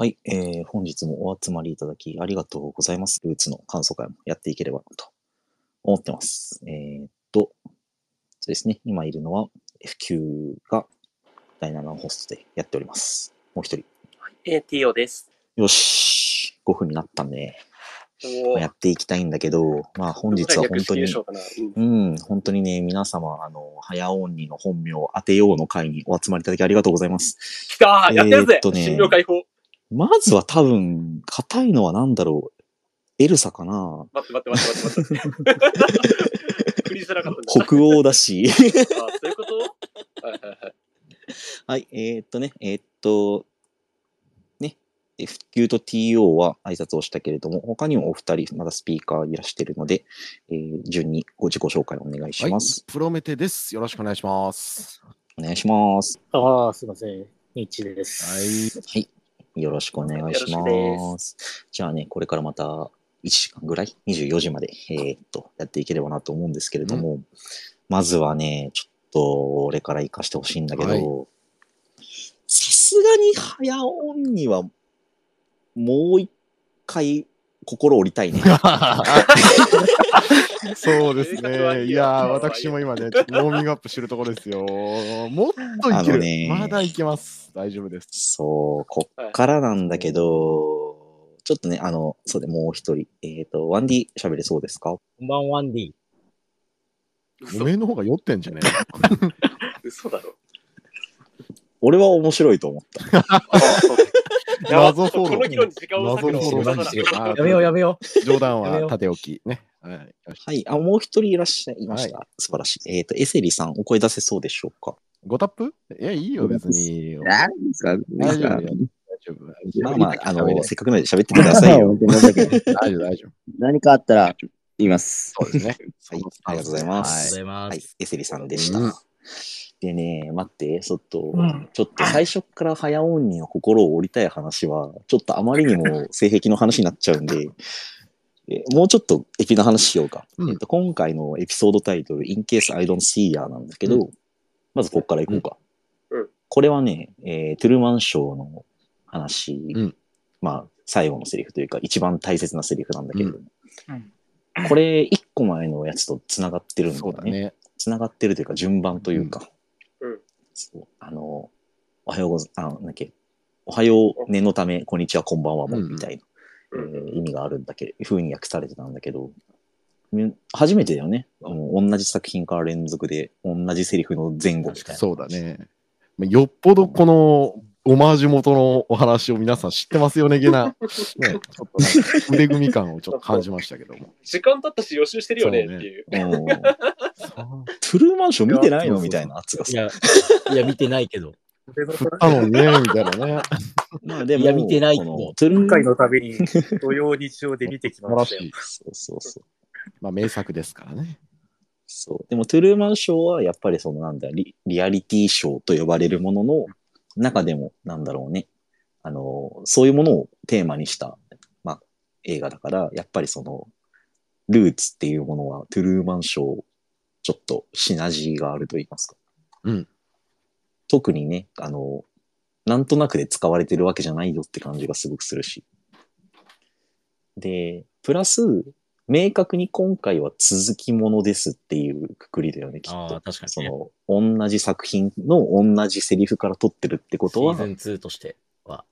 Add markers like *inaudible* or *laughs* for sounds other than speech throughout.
はい、えー、本日もお集まりいただきありがとうございます。ルーツの感想会もやっていければなと思ってます。えー、っと、そうですね、今いるのは F9 が第7のホストでやっております。もう一人。えー、TO です。よし、5分になったんで、おやっていきたいんだけど、まあ本日は本当に、うんうん、本当にね、皆様、あの、早音にの本名を当てようの会にお集まりいただきありがとうございます。来たーえーっとね診療解放まずは多分、硬いのは何だろう。エルサかな待って待って待って待って待って。振りづらかったんだ。北欧だし。あそういうこと？はいはいはい。はい、えーっとね、えーっと、ね、F9 と TO は挨拶をしたけれども、他にもお二人、まだスピーカーいらしているので、えー順にご自己紹介お願いします。プロメテです。よろしくお願いします。お願いします。ああ、すいません。ニッチです。はい。はい。よろしくお願いします。じゃあね、これからまた1時間ぐらい、24時まで、えーっと、やっていければなと思うんですけれども、まずはね、ちょっと、俺から行かしてほしいんだけはい。ど、さすがに早音には、もう一回、心折りたいね。*laughs* そうですね。*laughs* いやー、私も今ね、ちょっとウォーミングアップしてるところですよ。*laughs* もっといける。ねまだいけます。大丈夫です。そう、こっからなんだけど、ちょっとね、あの、そうで、もう一人、えーっと、ワンディ喋れそうですか？こんばんディ。嘘おめえの方が酔ってんじゃね嘘だろ。俺は面白いと思った。*laughs* 謎フォロー。やめようやめよ冗談は縦置きね。はい。あ、もう一人いらっしゃいました。素晴らしい。えっ、と、エセリさん、お声出せそうでしょうか？ごタップ？いや、いいよ、別に。何ですか大丈夫よ。大丈夫。まあまあ、あの、せっかくなので喋ってくださいよ。*laughs* 大丈夫、大丈夫。何かあったら言います。そうですね。*laughs* はいありがとうございまう。ありがとうすございまはいす。。エセリさんでした。うんでね、待って、ちょっと、うん。ちょっと最初から早音にの心を折りたい話は、ちょっとあまりにも *laughs* 性癖の話になっちゃうんで、えもうちょっとエピの話しようか。うん。えっと今回のエピソードタイトル、In Case I Don't See Ya なんだけど、うまずここから行こうか。うん。これはね、えートゥルーマンショーの話、うん。まあ、最後のセリフというか、一番大切なセリフなんだけれど。も、うん。これ、一個前のやつと繋がってるんだよね。ね。繋がってるというか、順番というか、うんそうあの、おはようござ、あ、なんだっけ、おはよう、念のため、こんにちは、こんばんはも、うんみたいな、うんえー意味があるんだけど、風に訳されてたんだけど、み初めてだよね。あの同じ作品から連続で、同じセリフの前後みたいな。そうだね。まあよっぽどこのオマージュ元のお話を皆さん知ってますよね、*laughs* げな、ね、ちょっと腕組み感をちょっと感じましたけども。*laughs* 時間経ったし予習してるよねっていう。うんトゥルーマンション見てないの？みたいな圧がさ。いや、いや、見てないけど。振ったのにね、みたいなね。まあでも、いや見てないけどこのトゥルー今回のたびに土曜日曜で見てきましたよ。*laughs* そうそうそう。まあ名作ですからね。そう。でも、トゥルーマンショーは、やっぱりその、なんだリ、リアリティショーと呼ばれるものの中でも、なんだろうね。あの、そういうものをテーマにした、まあ、映画だから、やっぱりその、ルーツっていうものは、トゥルーマンショー、ちょっとシナジーがあると言いますか。うん。特にね、あの、なんとなくで使われてるわけじゃないよって感じがすごくするし。で、プラス、明確に今回は続きものですっていうくくりだよね、きっとああ、。確かそにね。の、同じ作品の同じセリフから撮ってるってことはシ、ーズン2としては。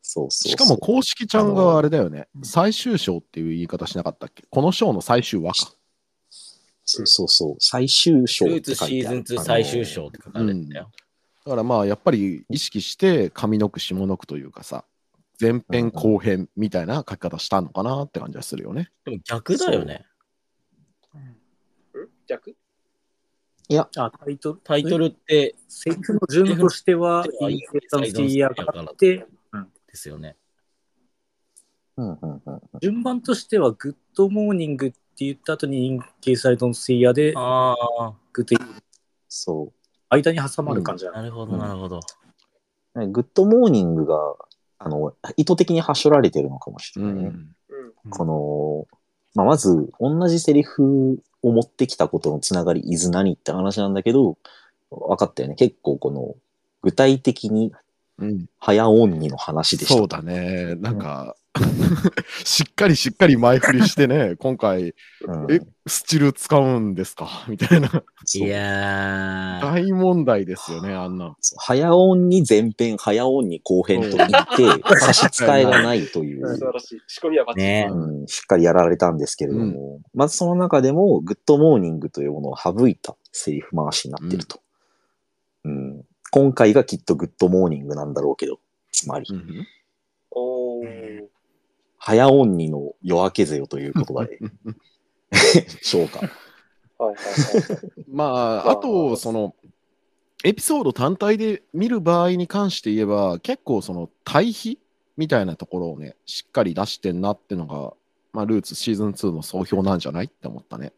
そうそうそうしかも公式ちゃんがあれだよね。最終章っていう言い方しなかったっけ？この章の最終話か。そうそうそう、最終章って書いてある。シーズン2最終章って書かれてんだよ。だからまあやっぱり意識して上の句下の句というかさ、前編後編みたいな書き方したのかなって感じはするよね。でも逆だよね。ん逆？あ、タイトル、タイトルって、セリフの順としては、インフェクタンスティアがあって、ですよね。うんうんうんうん順番としては、 good morning って言った後に、 in case I don't see ya で、ああ、 good その間に挟まる感じだね。なるほど、なるほど。う。 good morning が、あの、意図的にはしょられてるのかもしれないね。うん。この、まあ、まず、同じセリフを持ってきたことのつながり、いず何って話なんだけど、分かったよね。結構この、具体的にうん、早音にの話でした。そうだね。なんか、*laughs* しっかりしっかり前振りしてね、*laughs* 今回、うんえ、スチル使うんですか？みたいな。いやー。大問題ですよね、あんな。早音に前編、早音に後編と言って、*laughs* 差し支えがないという。素晴らしい。仕込みはバッチリ。ねうん、しっかりやられたんですけれども、まずその中でも、グッドモーニングというものを省いたセリフ回しになってると。うん今回がきっと good morning なんだろうけど、つまり、うんおー。早音にの夜明けぜよという言葉で、*laughs* しょうか。はいはいはいはい。まあ、あと、その、エピソード単体で見る場合に関して言えば、結構その対比みたいなところをね、しっかり出してんなってのが、まあ、ルーツシーズン2の総評なんじゃないって思ったね。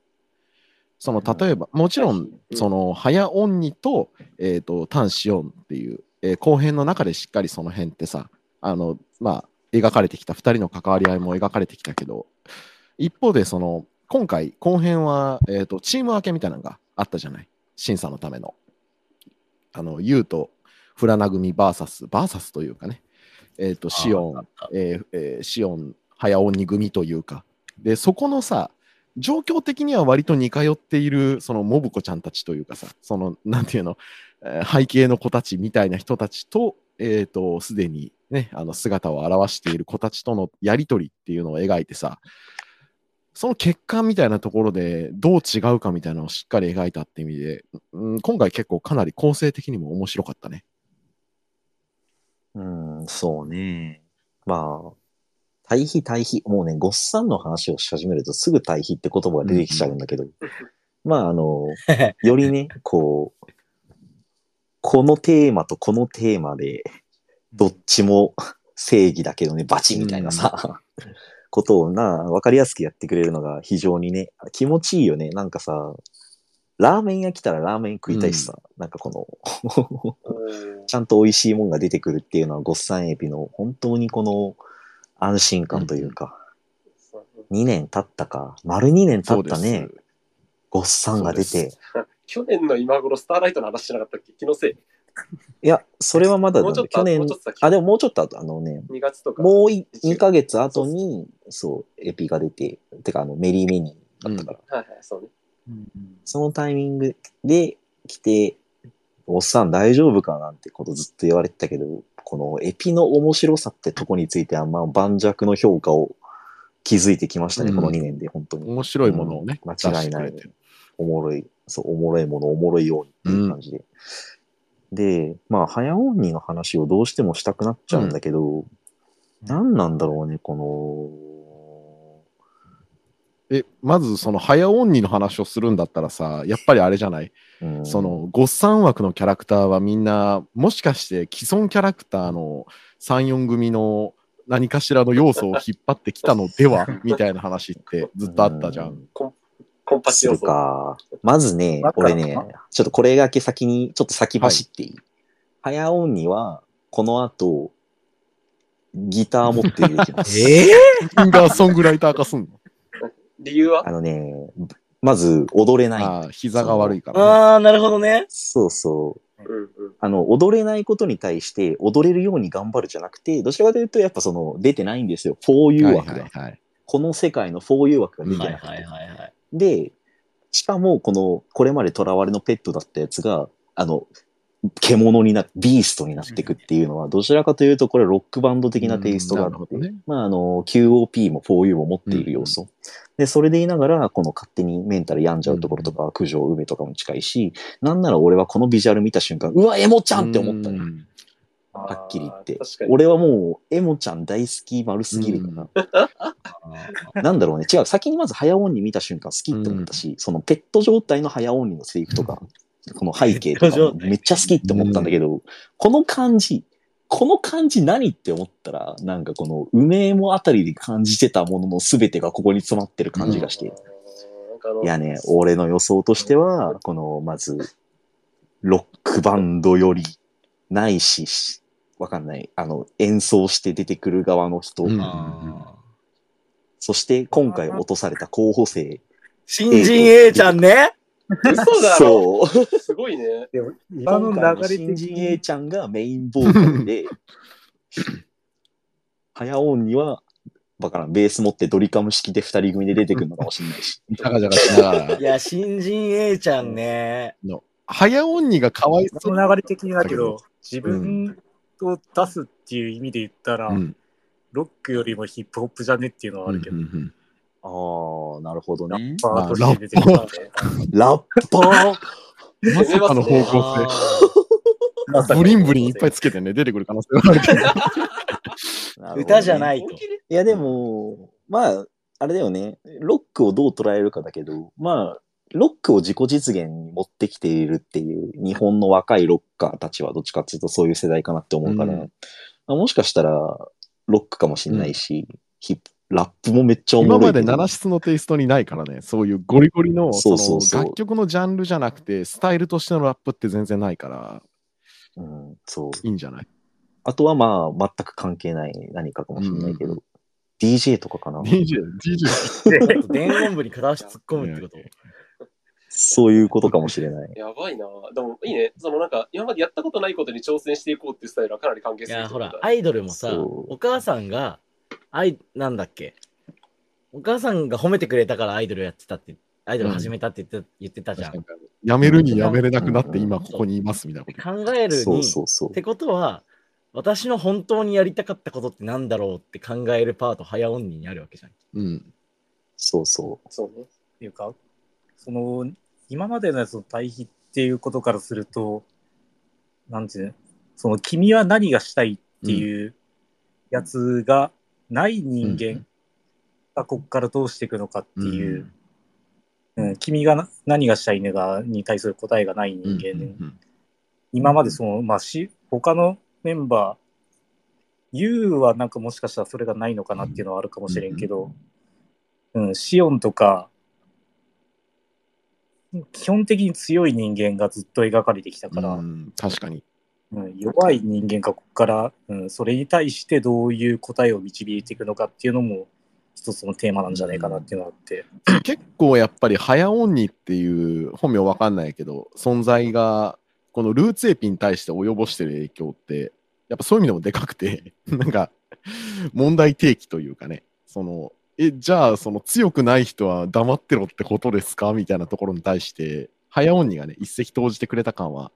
その、例えば、もちろん、その、早音にと、えっ、と、単子音っていう、えー後編の中でしっかりその辺ってさ、あの、まあ、描かれてきた、2人の関わり合いも描かれてきたけど、一方で、その、今回、後編は、えっ、と、チーム分けみたいなのがあったじゃない？審査のための。あの、ユウとフラナ組バーサス、バーサスというかね、えっ、と、シオン、えーえーシオン、早鬼組というか、で、そこのさ、状況的には割と似通っている、そのモブ子ちゃんたちというかさ、その、なんていうの、えー背景の子たちみたいな人たちと、えっ、と、すでにね、あの姿を現している子たちとのやりとりっていうのを描いてさ、その欠陥みたいなところでどう違うかみたいなのをしっかり描いたって意味で、うん、今回結構かなり構成的にも面白かったね。うん、そうね。まあ、対比対比。もうね、ゴッサンの話をし始めるとすぐ対比って言葉が出てきちゃうんだけど、まあ、あの、*laughs* よりね、こう、このテーマとこのテーマで、どっちも正義だけどね、バチみたいなさ、ことをな、わかりやすくやってくれるのが非常にね、気持ちいいよね。なんかさ、ラーメン屋来たらラーメン食いたいしさ、なんかこの、ちゃんと美味しいもんが出てくるっていうのは、ゴッサンエビの本当にこの安心感というか、2年経ったか、丸2年経ったね、ゴッサンが出て。去年の今頃スターライトの話しなかったっけ？気のせい。いや、それはまだだもうちょっと去年あ、でももうちょっと後、あのね、2月とか。もう2ヶ月後に、そう、エピが出て、てかあの、メリーメニーだったから、はいはい、そうね。そのタイミングで来て、おっさん大丈夫かなんてことずっと言われてたけど、このエピの面白さってとこについては、まあ、盤石の評価を築いてきましたね、うんこの2年で、本当に。面白いものをね、うん出間違いない。おもろい、そう、おもろいもの、おもろいようにっていう感じで。で、まあ、早音にの話をどうしてもしたくなっちゃうんだけど、何なんだろうね、こえ、まずその早音にの話をするんだったらさ、やっぱりあれじゃない、の、うん。その、ゴッサン枠のキャラクターはみんな、もしかして既存キャラクターの3、4組の何かしらの要素を引っ張ってきたのでは？*laughs* みたいな話ってずっとあったじゃ。うん。コンコンパチする要素。か。まずね俺ね、ちょっとこれだけ先に、ちょっと先走っていい、早音には、この後、ギター持って出てきます。*laughs* えシンガーソングライター化すんの？理由は？あのね、まず踊れない。ああ、膝が悪いから、ね。ああ、なるほどね。そうそう。うんうん。あの、踊れないことに対して、踊れるように頑張るじゃなくて、どちらかというと、やっぱその、出てないんですよ。for you はい枠が。はいはい。この世界の for you 枠が出てはいなくて。はいはいはい。で、しかも、この、これまで囚われのペットだったやつが、あの、獣になって、ビーストになっていくっていうのは、どちらかというと、これロックバンド的なテイストがあって、うんねまあ、あの、QOP も 4U も持っている要素。で、それで言いながら、この勝手にメンタル病んじゃうところとか、九条梅とかも近いし、なんなら俺はこのビジュアル見た瞬間、うわ、エモちゃんって思ったのよ。うんはっきり言って俺はもう、エモちゃん大好き丸すぎるから。*laughs* なんだろうね。違う。先にまず早音に見た瞬間好きって思ったし、そのペット状態の早音にのセリフとか、*laughs* この背景とかもめっちゃ好きって思ったんだけど、この感じ、この感じ何って思ったら、なんかこの梅エモあたりで感じてたものの全てがここに詰まってる感じがして。あーなんいやね、俺の予想としては、この、まず、ロックバンドよりないし、わかんない。あの、演奏して出てくる側の人、うんそして今回落とされた候補生、新人 A ちゃんね。嘘だろそう。すごいね。でも今の流れ的新人 A に、ちゃんがメインボーカルで、早音には、わからん、ベース持ってドリカム式で二人組で出てくるのかもしれないし。じゃがじゃがしながらい。や、新人 A ちゃんね。早音にがかわいそそうの流れ的にだけど、自分を出すっていう意味で言ったら、うんロックよりもヒップホップじゃねっていうのはあるけど、うんうんうんああ、なるほどね。パートして出てくるからね。ラッパーまさかの方向あ性。ブリンブリンいっぱいつけてね、出てくる可能性があるけど。どね歌じゃないといや、でも、まあ、あれだよね。ロックをどう捉えるかだけど、まあ、ロックを自己実現に持ってきているっていう、日本の若いロッカーたちはどっちかっていうとそういう世代かなって思うから、うんまあもしかしたら、ロックかもしれないし、ヒップラップもめっちゃおもろい。今まで七室のテイストにないからね、そういうゴリゴリのそうそうそうの楽曲のジャンルじゃなくて、スタイルとしてのラップって全然ないから、うん、そう。いいんじゃない？あとはまあ、全く関係ない何かかもしれないけど、うん DJ とかかな？?DJ、DJ。*laughs* 伝言部に片足突っ込むってこと。そういうことかもしれない。やばいな。でもいいね。そのなんか、今までやったことないことに挑戦していこうっていうスタイルはかなり関係いや、するってことだ。ほら、アイドルもさ、お母さんが、アイ、なんだっけ、お母さんが褒めてくれたからアイドルやってたって、アイドル始めたって言って,、言ってたじゃん。っやめるにやめれなくなってうん今ここにいますみたいなてこと。考えるに、そうそうそうっ。てことは、私の本当にやりたかったことってなんだろうって考えるパート、早音にあるわけじゃん。うん。そうそう。そうね。っていうか、その、今までのやつの対比っていうことからすると、なんていうの？その、君は何がしたいっていうやつがない人間がここからどうしていくのかっていう、うん。君がな何がしたいのかに対する答えがない人間、うん今までその、まあ、し、他のメンバー、ユーはなんかもしかしたらそれがないのかなっていうのはあるかもしれんけど、うん、シオンとか、基本的に強い人間がずっと描かれてきたから、ううんん確かに。弱い人間がここから、うん、それに対してどういう答えを導いていくのかっていうのも、一つのテーマなんじゃないかなっていうのがあって、結構やっぱり早音にっていう本名わかんないけど存在がこのルーツエピに対して及ぼしてる影響ってやっぱそういう意味でもでかくて *laughs* なんか問題提起というかねそのえじゃあその強くない人は黙ってろってことですか？みたいなところに対して早音にがね一石投じてくれた感は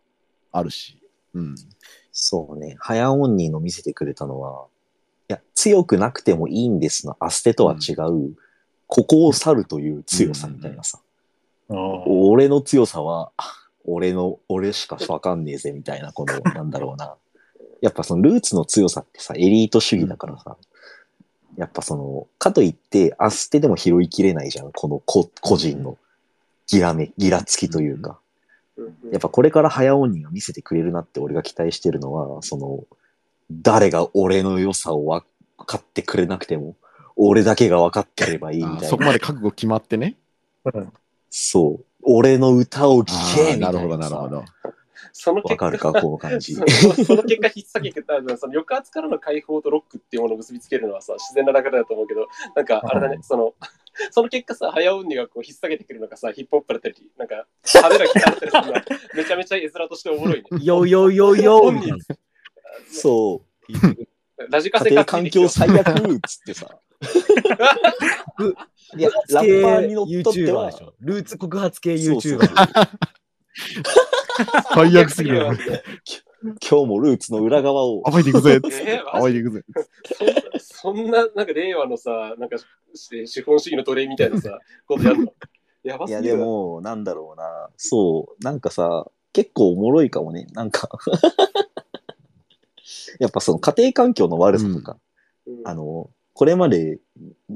あるし、うん、そうね。早音ニーの見せてくれたのは、いや、強くなくてもいいんですのアステとは違う、ここを去るという強さみたいなさ。うん。俺の強さは、俺の、俺しかわかんねえぜみたいな、この、なんだろうな。やっぱそのルーツの強さってさ、エリート主義だからさ、やっぱその、かといって、アステでも拾いきれないじゃん、この個個人のギラめ、ギラつきというか。やっぱこれから早鬼が見せてくれるなって俺が期待してるのは、その、誰が俺の良さを分かってくれなくても、俺だけが分かってればいいみたいな。あそこまで覚悟決まってねうんそう。俺の歌を聴けみたなあーないるほどなるほさ。どその結果わかるか、この感じそ。の結果、引っ提げた、その抑圧からの解放とロックっていうものを結びつけるのはさ、自然な流れだと思うけど、なんか、あれだね、その、その結果さ、早音にがこう引っ提げてくるのがさ、ヒップホップだったり、なんか、派手なギターだったりするめちゃめちゃ絵面としておもろいね。よよよよみたいなそう。ラジカ家庭セが環境最悪っつってさ。*laughs* いや、ラッパーにのっとっては。ルーツ告発系 YouTuber。*laughs* 最悪すぎる今日もルーツの裏側を。暴いていくぜ暴いていくぜそんな、なんか令和のさ、なんかして資本主義の奴隷みたいなさ、*laughs* ことやるの？やばいや、ですぎるな。も、なんだろうな。そう。なんかさ、結構おもろいかもね。なんか。*laughs* やっぱその家庭環境の悪さとか、うんあの、これまで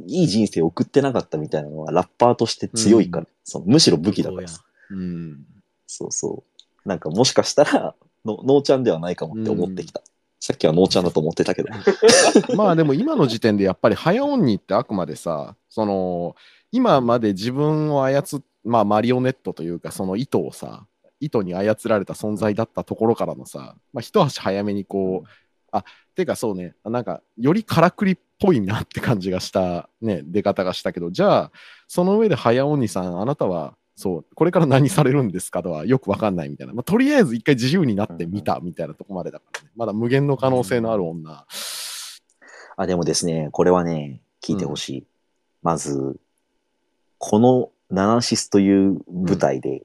いい人生を送ってなかったみたいなのはラッパーとして強いから、そのむしろ武器だからさ。うんそうそう。なんかもしかしたら、*laughs* の、のーちゃんではないかもって思ってきた。さっきはのーちゃんだと思ってたけど。*laughs* まあでも今の時点でやっぱり早音にってあくまでさその今まで自分を操っまあマリオネットというかその糸をさ糸に操られた存在だったところからのさ、まあ、一足早めにこうあてかそうねなんかよりからくりっぽいなって感じがしたね出方がしたけどじゃあその上で早鬼さんあなたはそう、これから何されるんですかとはよくわかんないみたいな。まあ、とりあえず一回自由になってみたみたいなとこまでだからね。まだ無限の可能性のある女。あ、でもですね、これはね、聞いてほしい。まず、このナナシスという舞台で、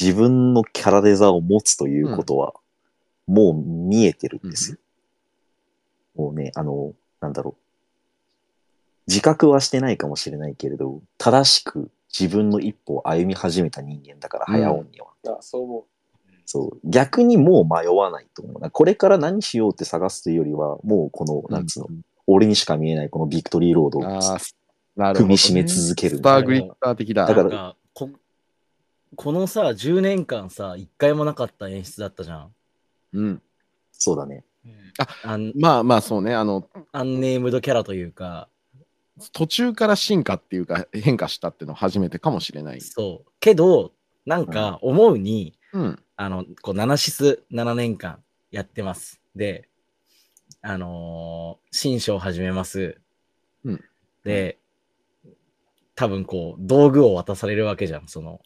自分のキャラデザを持つということは、もう見えてるんですよ。もうね、あの、なんだろう。自覚はしてないかもしれないけれど、正しく自分の一歩を歩み始めた人間だから、うん早尾には。あ、そう思そう。逆にもう迷わないと思う。これから何しようって探すというよりは、もうこの、なんつうの、俺にしか見えないこのビクトリーロードを踏みしめ続けるスターグリッター的だ。だからこ、このさ、10年間さ、一回もなかった演出だったじゃん。うん。そうだね。アンまあまあそうね、あの、アンネームドキャラというか、途中から進化っていうか変化したっていうのは初めてかもしれない。そう。けど、なんか思うに、うん。あの、こう、ナナシス7年間やってます。で、あのー新書を始めます。うんで、多分こう、道具を渡されるわけじゃん、その、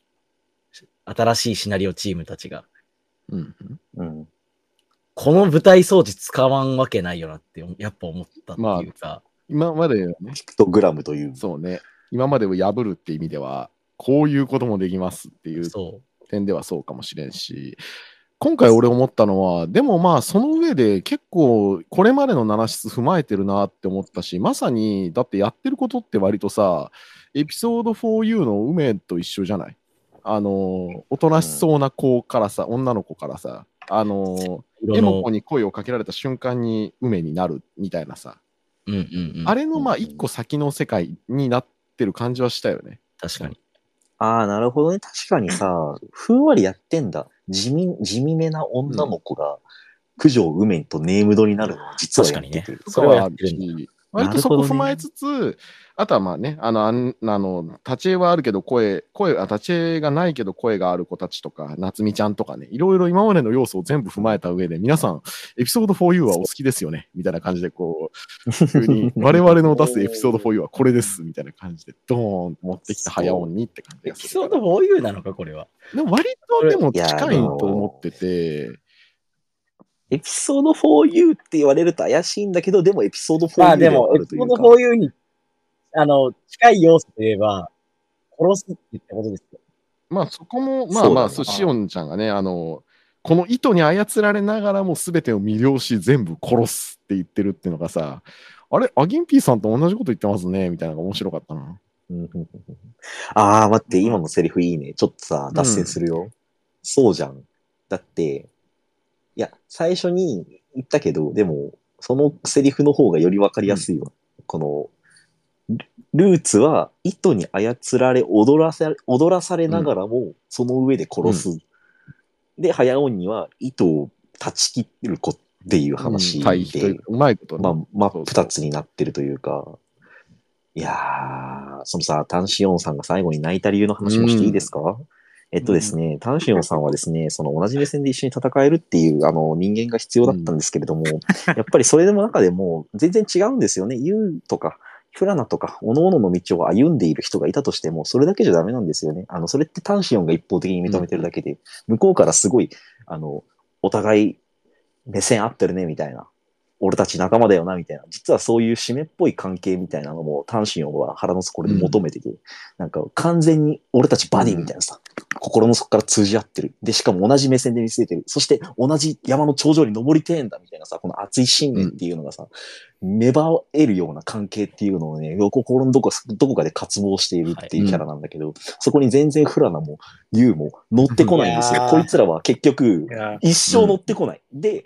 新しいシナリオチームたちが。うん。うん。この舞台装置使わんわけないよなって、やっぱ思ったっていうか、今までね、ピクトグラムという。そうね、今までを破るって意味では、こういうこともできますっていうそ点ではそうかもしれんし、今回俺思ったのは、でもまあその上で結構これまでの7室踏まえてるなって思ったし、まさにだってやってることって割とさ、エピソード 4U の梅と一緒じゃない？あの、おとなしそうな子からさ、女の子からさ、あの、う。エモコに声をかけられた瞬間に梅になるみたいなさ、うんうんうん。あれのまあ一個先の世界になってる感じはしたよね。確かに。ああ、なるほどね。確かにさ、ふんわりやってんだ。地味、地味めな女の子が、九条梅とネームドになるのは実はやってて。それはやってるんだし割とそこ踏まえつつ、あとはまあね、あの、あの立ち絵はあるけど声、声、あ立ち絵がないけど声がある子たちとか、夏美ちゃんとかね、いろいろ今までの要素を全部踏まえた上で、皆さん、エピソード 4U はお好きですよねみたいな感じで、こう、普通に、*laughs* 我々の出すエピソード 4U はこれですみたいな感じで、ドーンと持ってきた早音にって感じするから。ピソード 4U なのか、これは。でも割とでも近いと思ってて、エピソード 4U って言われると怪しいんだけど、でもエピソード 4U まあでも、エピソードるというか。4U に、あの、近い要素といえば、殺すって言ったことですよ。まあそこも、まあまあ、そうシオンちゃんがね、あの、この糸に操られながらも全てを魅了し、全部殺すって言ってるっていうのがさ、あれ、アギンピーさんと同じこと言ってますね、みたいなのが面白かったな。うんうんうんああ、待って、今のセリフいいね。ちょっとさ、脱線するよ。そうじゃん。だって、いや、最初に言ったけど、でも、そのセリフの方がよりわかりやすいわ。この、ルルーツは糸に操られ、踊らされ、踊らされながらも、その上で殺す。で、早尾には糸を断ち切る子っていう話うん。で、うまいことね、まあ、真っ二つになってるというか、いやー、そのさ、タンシオンさんが最後に泣いた理由の話もしていいですか、えっとですね、タンシオンさんはですね、その同じ目線で一緒に戦えるっていうあの人間が必要だったんですけれども、*laughs* やっぱりそれでも中でも全然違うんですよね。ユウとか、フラナとか、各々の道を歩んでいる人がいたとしても、それだけじゃダメなんですよね。あの、それってタンシオンが一方的に認めてるだけで、向こうからすごい、あの、お互い目線合ってるね、みたいな。俺たち仲間だよな、みたいな。実はそういう締めっぽい関係みたいなのも、タンシオンは腹の底で求めてて、なんか完全に俺たちバディみたいなさ、心の底から通じ合ってる。で、しかも同じ目線で見据えてる。そして同じ山の頂上に登りてえんだ、みたいなさ、この熱い信念っていうのがさ、芽生えるような関係っていうのをね、心のどこどこかで渇望しているっていうキャラなんだけど、そこに全然フラナもユウも乗ってこないんですよ。こいつらは結局一生乗ってこない。で、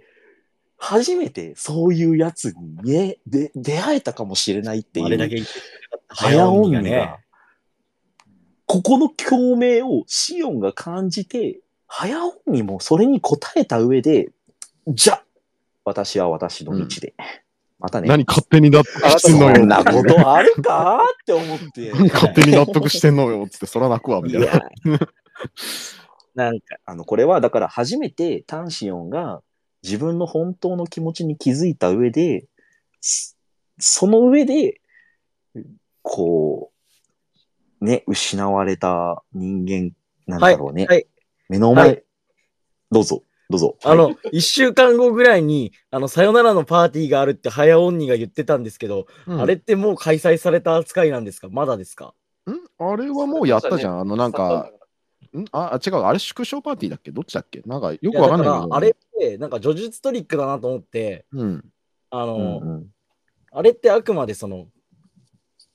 初めてそういうやつにね、で、出会えたかもしれないっていう。あれだけ言ってた早音ががね。ここの共鳴をシオンが感じて、早音にもそれに応えた上で、じゃ、私は私の道で。またね。何勝手に納得してんのよ。そんなことあるかって思って。何勝手に納得してんのよ。つって、そら泣くわ、みたいな。いや、なんか、あの、これはだから初めてタンシオンが自分の本当の気持ちに気づいた上で、そその上で、こう、ね、失われた人間なんだろうね。はい。目の前、はどうぞ、どうぞ。あの、一週間後ぐらいに、あの、さよならのパーティーがあるって、早尾鬼が言ってたんですけど、うんあれってもう開催された扱いなんですか？まだですか？ん？あれはもうやったじゃん。あの、なんか、サん？あ、あ違う、あれ縮小パーティーだっけ？どっちだっけ？なんかよいくわかんないけど。あれって、なんか叙述トリックだなと思って、うん。あの、うんうんあれってあくまでその、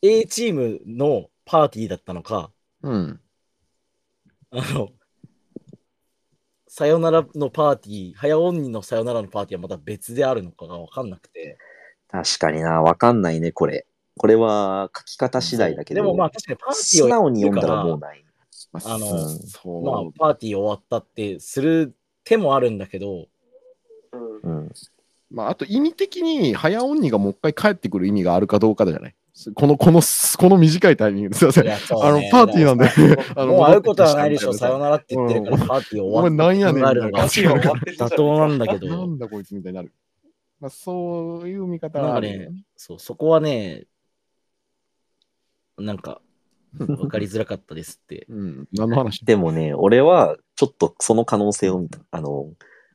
A チームのパーティーだったのか、うん。あの、さよならのパーティー、早鬼のさよならのパーティーはまた別であるのかがわかんなくて。確かにな、わかんないね、これ。これは書き方次第だけど、でもまあ確かにパーティー素をや直に読んだらもうない。あの。まあパーティー終わったってする手もあるんだけど、うん。うん、まあ、あと意味的に早鬼がもう一回帰ってくる意味があるかどうかじゃないこの、この、この短いタイミングですいません。いやそうあのね、パーティーなんで、あのもう会うことはないでしょ、さよならって言ってるから、うん。パーティーお前終わなんやねんみたいな考えるのが妥当なんだけど、なんだこいつみたいになる。まあ、そういう見方なんかはあるよね、そう、そこはね、なんか、*laughs* わかりづらかったですって。うん。何の話？でもね、俺はちょっとその可能性を見た。あの、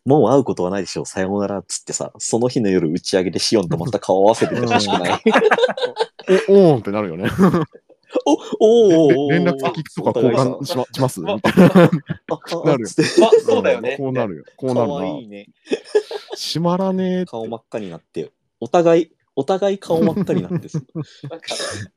もう会うことはないでしょう、さようならっつってさ、その日の夜打ち上げでシオンとまた顔合わせててほしくない？おおーんってなるよね。*laughs* おおーおーおー連絡先とか交換しましますみたいああなるよそうだよね。こうなるよ。こうかなるな。わいいね。閉まらねえ。顔真っ赤になって、お互い、お互い顔真っ赤になってさなんか、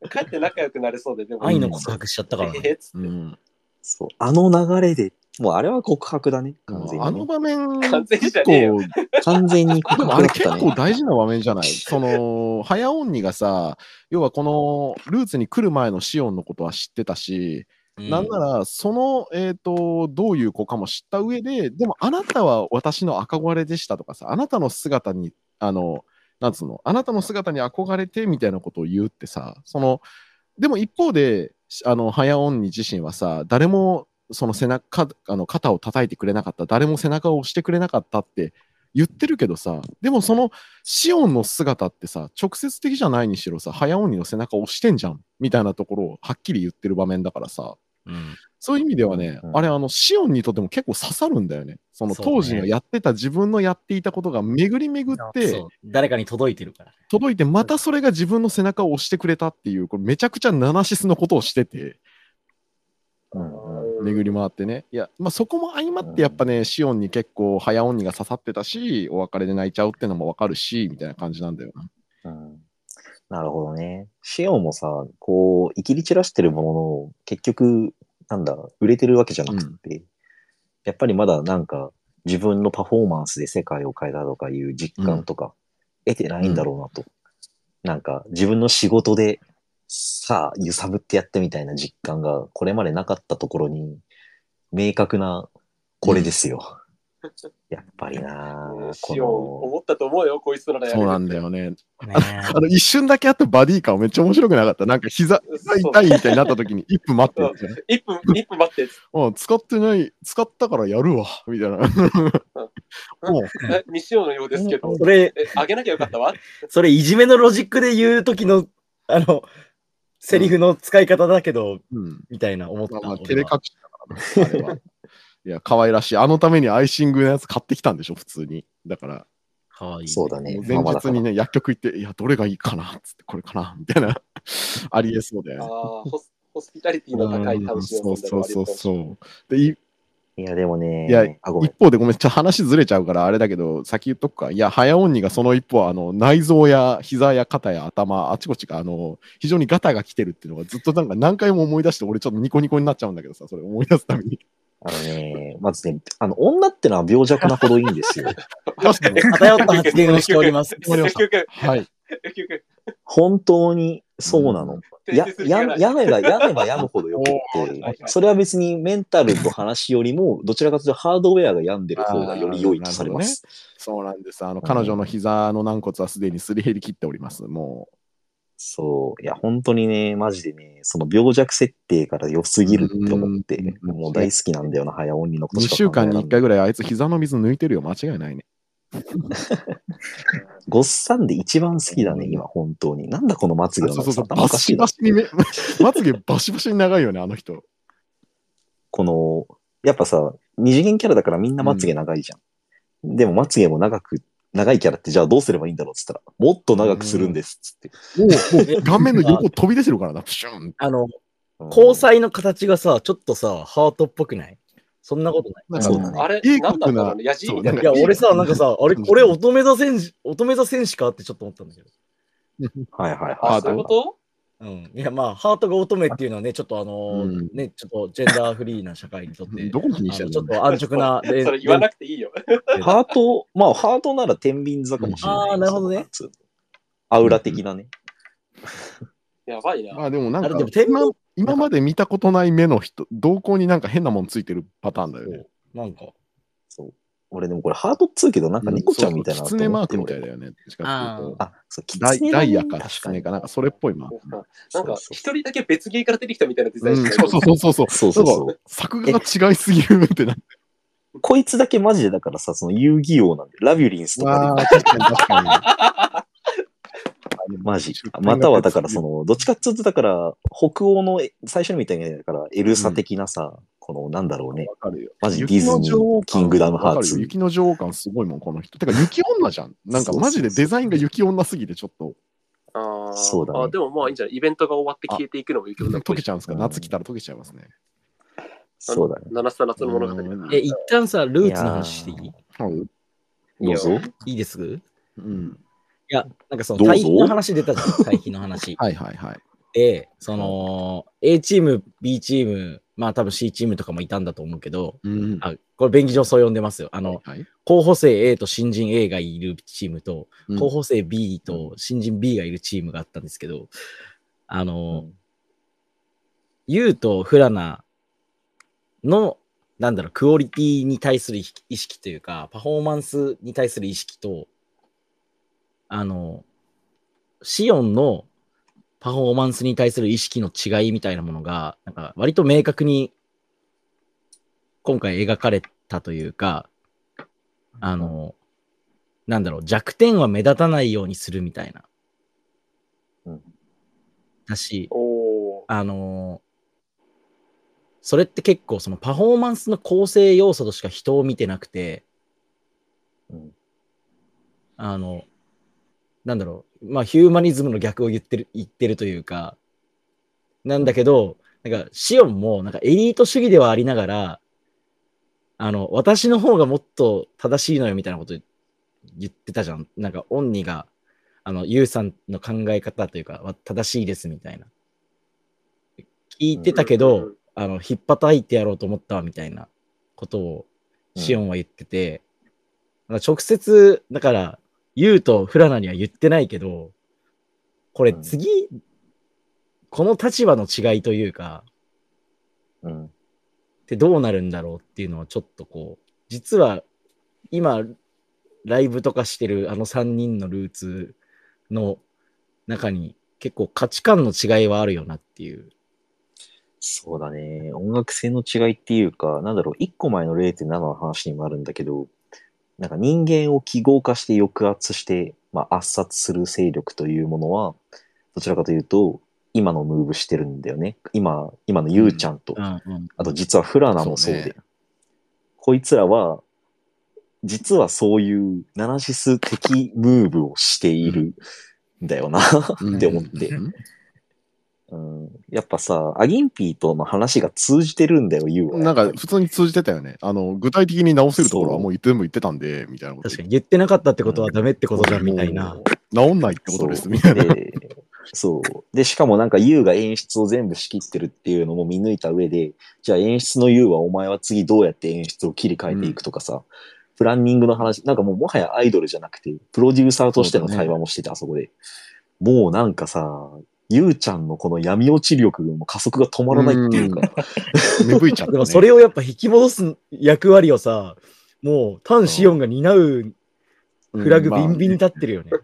帰って仲良くなれそうで、でも、愛の告白しちゃったからね。えへっつって。うん。そう。あの流れで、もうあれは告白だね。完全にね、あの場面、完全じ結ゃねえよ構、完全に告でもあれ結白だったね。構大事な場面じゃない？*laughs* その、早鬼がさ、要はこのルーツに来る前のシオンのことは知ってたし、うんなんなら、その、えっ、と、どういう子かも知った上で、でもあなたは私の憧れでしたとかさ、あなたの姿に、あの、なんつうの、あなたの姿に憧れてみたいなことを言うってさ、その、でも一方で、あの、早鬼自身はさ、誰も、その背中、あの、肩を叩いてくれなかった、誰も背中を押してくれなかったって言ってるけどさ、でもその、シオンの姿ってさ、直接的じゃないにしろさ、早鬼の背中を押してんじゃん、みたいなところをはっきり言ってる場面だからさ、うんそういう意味ではね、うんあれ、あの、シオンにとっても結構刺さるんだよね。その当時のやってた自分のやっていたことが巡り巡って誰かに届いてるから。届いて、またそれが自分の背中を押してくれたっていう、これめちゃくちゃナナシスのことをしてて、うんうん巡り回ってね。いや、まあそこも相まってやっぱね、シオンに結構早鬼が刺さってたし、お別れで泣いちゃうってのもわかるし、みたいな感じなんだよな。うんなるほどね。シオンもさ、こう、生きり散らしてるものの、結局、なんだ、売れてるわけじゃなくて、やっぱりまだなんか、自分のパフォーマンスで世界を変えたとかいう実感とか、得てないんだろうなと。なんか、自分の仕事で、さあ、揺さぶってやってみたいな実感が、これまでなかったところに、明確な、これですよ。*laughs* やっぱりなあシオン、*laughs* 思ったと思うよ、こいつならやれるそうなんだよね。ねあの、一瞬だけあったバディ感めっちゃ面白くなかった。なんか膝、膝痛いみたいになった時に、*laughs* 1分待ってってね。1分、1分待って。うん、使ってない、使ったからやるわ、みたいな。もうえ未使用のようですけど。それ、え、あげなきゃよかったわ？それいじめのロジックで言う時の、あの、セリフの使い方だけど、うん。みたいな思った。照れ隠しだから。いや、可愛らしい。あのためにアイシングのやつ買ってきたんでしょ、普通に。だから、かわいい。そうだね。前日にね、薬局行って、いや、どれがいいかなっつって、これかなみたいな。*laughs* ありえそうだあよね。ーホスホスピタリティの高いうん楽しみそうそうそうそう。で、いいや、でもね、いや一。方でごめん、ちょっと話ずれちゃうからあれだけど、先言っとくか。いや、早鬼がその一方は、あの、内臓や膝や肩や頭、あちこちが、あの、非常にガタが来てるっていうのがずっとなんか何回も思い出して、俺ちょっとニコニコになっちゃうんだけどさ、それ思い出すために。あのね、まずね、あの、女ってのは病弱なほどいいんですよ。*laughs* 偏った発言をしております。*laughs* はい。本当にそうなの。やや、やめば、やめばやむほどよくって、それは別にメンタルと話よりも、どちらかというとハードウェアが病んでる方がより良いとされます。そうなんです。あの、彼女の膝の軟骨はすでにすり減り切っております。もそう。いや、本当にね、マジでね、その病弱設定から良すぎるって思って、うんもう大好きなんだよな、早鬼のこう、2としか週間に1考えらんない回ぐらいあいつ膝の水抜いてるよ。間違いないね。ごっさんで一番好きだね、今、本当に。なんだこのまつげうそうそう、頭おバシかしいだろバシにめ、*laughs* まつげバシバシに長いよね、あの人。この、やっぱさ、二次元キャラだからみんなまつげ長いじゃん。でもまつげも長く、長いキャラってじゃあどうすればいいんだろうっつったら、もっと長くするんですっつって。もう、もう *laughs* 顔面の横飛び出てるからな、プシュン。あの、うん交際の形がさ、ちょっとさ、ハートっぽくない？そんなことない。そうだねあれ、英なんだ国なったの？ね、矢印みたいな。いや、俺さ、なんかさ、あれ、これ乙女座戦士、乙女座戦士か？ってちょっと思ったんだけど。*laughs* はいはいはい。あ、そういうこと？うん。いや、まあ、ハートが乙女っていうのはね、ちょっとあのーうんね、ちょっとジェンダーフリーな社会にとって、どこにしちょっと安直な、*laughs* でそれ言わなくていいよ。ハート、まあハートなら天秤座かもしれない。あーなるほどね。アウラ的なね。やばいな。まあでもなんかあれでも天今秤、今まで見たことない目の人、瞳孔になんか変なもんついてるパターンだよね。なんか、そう。俺でもこれハートっつうけど、なんか猫ちゃんみたいなキと思ってツネマークみたい俺だよね。しかもあ、そう、キツネダイヤかキ確かにツネかなんかそれっぽいマーク。なんか、一人だけ別ゲーから出てきたみたいなデザインそうそうそうそう。そうそう作画が違いすぎるってなって。こいつだけマジでだからさ、その遊戯王なんで、ラビュリンスとかまあ、確かに確かで、マジまたはだからその、どっちかっつうとだから、北欧のえ最初に見たいだから、エルサ的なさ、この、なんだろうねに。。わかるよ。マジディズニー、キングダムハーツ。雪の女王感すごいもん、この人。てか、雪女じゃん。なんかマジでデザインが雪女すぎて、ちょっとあーそうだねあでもまあいいんじゃないイベントが終わって消えていくのもいける溶けちゃうんですか？うん夏来たら溶けちゃいますね。そうだね。七つ夏の物語。うんえ、一旦さ、ルーツの話していい？いはいどうぞ。いですうん。いや、なんかそのどうぞ対比の話出たじゃん、対比の話。*laughs* はいはいはい。で、その、A チーム、B チーム、まあ多分 C チームとかもいたんだと思うけど、うん。あこれ便宜上そう呼んでますよ。あの、はい、候補生 A と新人 A がいるチームと、うん候補生 B と新人 B がいるチームがあったんですけど、あの、ユウとフラナの、なんだろう、クオリティに対する意識意識というか、パフォーマンスに対する意識と、あの、シオンのパフォーマンスに対する意識の違いみたいなものが、なんか割と明確に今回描かれたというか、あの、なんだろう、弱点は目立たないようにするみたいな。うん。だし、あのそれって結構そのパフォーマンスの構成要素としか人を見てなくて、うん。あの、なんだろう、まあヒューマニズムの逆を言ってる、言ってるというか、なんだけど、なんかシオンもなんかエリート主義ではありながら、あの、私の方がもっと正しいのよみたいなこと言ってたじゃん。なんかオンニが、あの、ユウさんの考え方というか、わ正しいですみたいな。聞いてたけど、あの、引っ叩いてやろうと思ったわみたいなことをシオンは言ってて、なん。か直接、だから、ユウとフラナには言ってないけど、これうん次、この立場の違いというか、うん。ってどうなるんだろうっていうのはちょっとこう、実は今、ライブとかしてるあの3人のルーツの中に結構価値観の違いはあるよなっていう。そうだね。音楽性の違いっていうか、なんだろう、一個前の0.7の話にもあるんだけど、なんか人間を記号化して抑圧して、まあ、圧殺する勢力というものは、どちらかというと、今のムーブしてるんだよね。今、今のゆうちゃんと、うんうん。あと実はフラナもそうで、そうねこいつらは、実はそういうナナシス的ムーブをしているんだよな、って思って。うんうん、やっぱさ、アギンピーとの話が通じてるんだよ、ユウは。なんか普通に通じてたよね。あの具体的に直せるところはもう全部言ってたんで、みたいなこと。確かに言ってなかったってことはダメってことじゃんみたいな。治んないってことです、みたいな。でそう。で、しかもなんか YOU が演出を全部仕切ってるっていうのも見抜いた上で、じゃあ演出の YOU はお前は次どうやって演出を切り替えていくとかさ、プランニングの話、なんかもうもはやアイドルじゃなくて、プロデューサーとしての対話もしてて、あそこで。もうなんかさ、ゆうちゃんのこの闇落ち力の加速が止まらないっていうか、芽吹いちゃった、ね。でもそれをやっぱ引き戻す役割をさ、もうタン・シオンが担うフラグビンビンに立ってるよね。う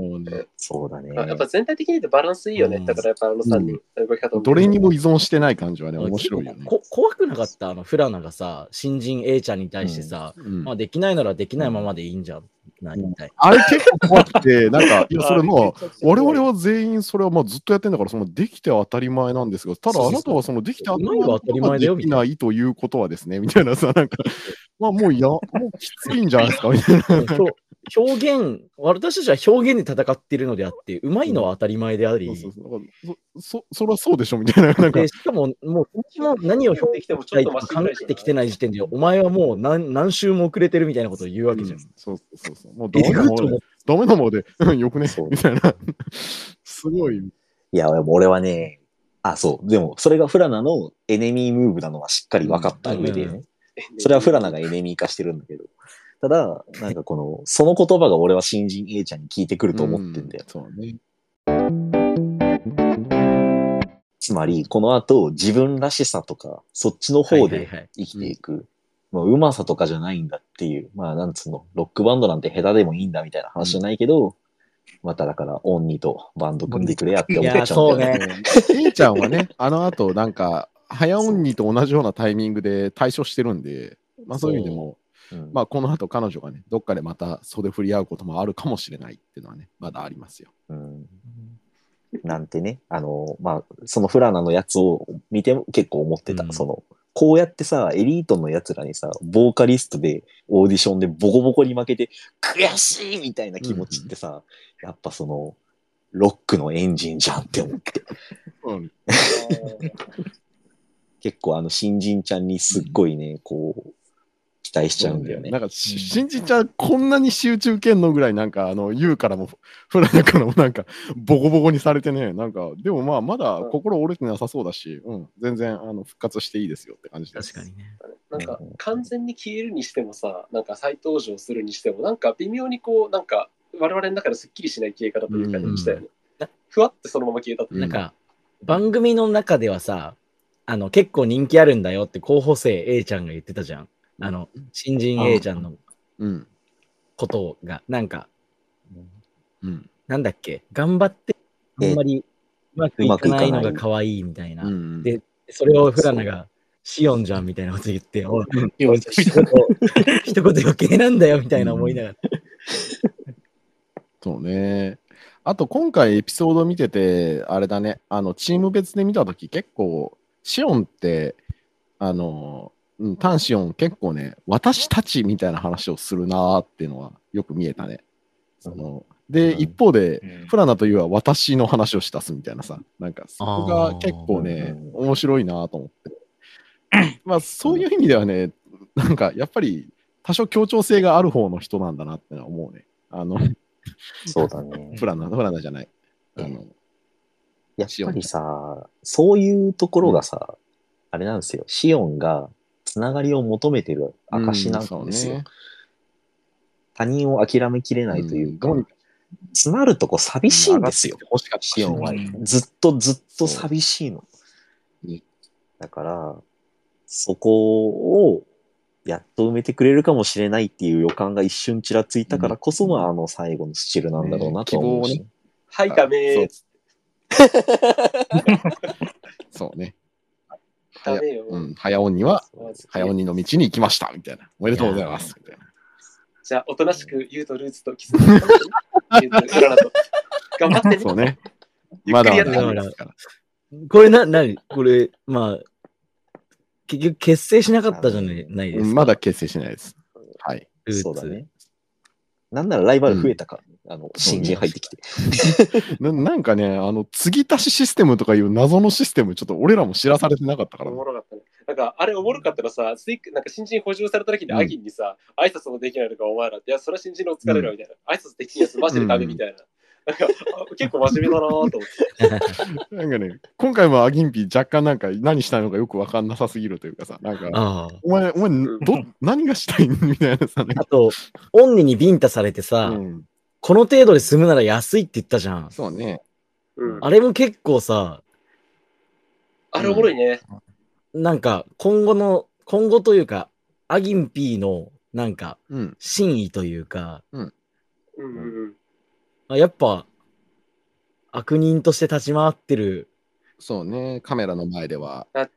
もうね、そうだね。あやっぱ全体的に言うとバランスいいよね。うんだからやっぱあの3人、動き方もどれにも依存してない感じはね、面白いよね。こ怖くなかった？あのフラナがさ、新人 A ちゃんに対してさ、うんまあできないならできないままでいいんじゃん。なみたいあれ結構怖くて、なんか、いや、それもう、我々は全員それはまあずっとやってんだから、そのできて当たり前なんですが、ただあなたはそのできて当たり前うまいは当たり前だよできないということはですね、みたいなさ、なんか、まあもうや、もうきついんじゃないですか、みたいな。な。そう表現、私たちは表現で戦ってるのであって、うまいのは当たり前であり、そうそうそうそ *laughs* そそれはそうでしょ、みたいな。なんかで、しかも、もう、も何を表現したいとか考えてきてない時点で、お前はもう何何週も遅れてるみたいなことを言うわけじゃん。うんそうそうそう。もうダえメなものでダメなもので、うんよくね？そう、みたいな。*laughs* すごい。いや、俺はね、あ、そう。でも、それがフラナのエネミームーブなのはしっかり分かった上で、うんうんそれはフラナがエネミー化してるんだけど。ただ、なんかこの、その言葉が俺は新人 A ちゃんに聞いてくると思ってんだよ。そうね。つまり、この後、自分らしさとか、そっちの方で生きていく。まあ、うまさとかじゃないんだっていう。まあ、なんつうの、ロックバンドなんて下手でもいいんだみたいな話じゃないけど、まただから、オンニとバンド組んでくれやって思っちゃうんだよね。A *laughs* ちゃんはね、あの後、なんか、早音にと同じようなタイミングで退所してるんで、まあそういう意味でも、うんまあこの後彼女がね、どっかでまた袖振り合うこともあるかもしれないっていうのはね、まだありますよ。うんなんてね、あの、まあ、そのフラナのやつを見ても結構思ってた。うんその、こうやってさ、エリートのやつらにさ、ボーカリストでオーディションでボコボコに負けて、悔しいみたいな気持ちってさ、やっぱその、ロックのエンジンじゃんって思って。うん。*laughs* 結構あの新人ちゃんにすっごいね、こう、期待しちゃうんだよね。なんか、し新人ちゃん、こんなに集中けんのぐらい、なんか、あの、言うからも、フラナからもなんか、ボコボコにされてね、なんか、でもまあ、まだ心折れてなさそうだし、うん、全然、あの、復活していいですよって感じです。確かにね。なんか完全に消えるにしてもさ、なんか再登場するにしても、なんか微妙にこう、なんか我々の中ですっきりしない消え方というかうんにしたよね。ふわってそのまま消えたっていうなんか、番組の中ではさ、あの、結構人気あるんだよって候補生 A ちゃんが言ってたじゃん。あの、新人 A ちゃんのうん。ことが、なんか、うん。なんだっけ、頑張って、あんまりうまくいかないのが可愛いみたいな。うん。でそれをフラナが、シオンじゃんみたいなこと言って、おい *laughs* 一言、一言余計なんだよみたいな思いながら。そうね。あと、今回エピソード見てて、あれだね、あの、チーム別で見たとき、結構、シオンって、あの、うん、タンシオン結構ね、私たちみたいな話をするなーっていうのはよく見えたね。そので、うん一方で、うんフラナというは私の話をし出すみたいなさ、なんかそこが結構ね、うん面白いなと思って。*coughs* まあそういう意味ではね、なんかやっぱり多少協調性がある方の人なんだなってのは思うね。あの、そうだね。フラナ、フラナじゃない。あの、やっぱりさ、そういうところがさ、あれなんですよ。シオンがつながりを求めてる証なんですよ。うんね他人を諦めきれないというか、どうにか詰まるとこ寂しいんですよ。欲しかしシオンはうんずっとずっと寂しいのうん。だから、そこをやっと埋めてくれるかもしれないっていう予感が一瞬ちらついたからこそのあの最後のスチルなんだろうなとは思うし、ねはい、ダメー *laughs* *laughs* そうね。ダメよ。うん、早鬼は、早鬼の道に行きました、みたいな。おめでとうございます、みたいな。じゃあ、おとなしくユウとルーツとキスと頑張ってね。そうね。ゆまだまだ。これな、なにこれ、まあ、結局結成しなかったじゃないないですか。うんまだ結成しないです。はい。ルーツそうだね。なんならライバル増えたか、あの、新人入ってきて。*laughs* ななんかね、あの、継ぎ足しシステムとかいう謎のシステム、ちょっと俺らも知らされてなかったからお。もろかったね。なんか、あれおもろかったらさ、スイックなんか新人補充された時にうんアギンにさ、挨拶もできないのかお前らって、いや、それは新人のお疲れだみたいな。挨拶できんやつマジでダメみたいな。なんか、あ結構真面目だなと思って。*laughs* なんかね、今回もアギンピー若干なんか何したいのかよくわかんなさすぎるというかさ、なんか。お前、お前、ど、何がしたいんみたいなさ、あと、オンニにビンタされてさ、うん、この程度で済むなら安いって言ったじゃん。そうね。うん。あれも結構さ、あれおもろいね。なんか今後の、今後というか、アギンピーのなんかうん。真意というか、うん。あやっぱ、悪人として立ち回ってる。そうね、カメラの前では。っ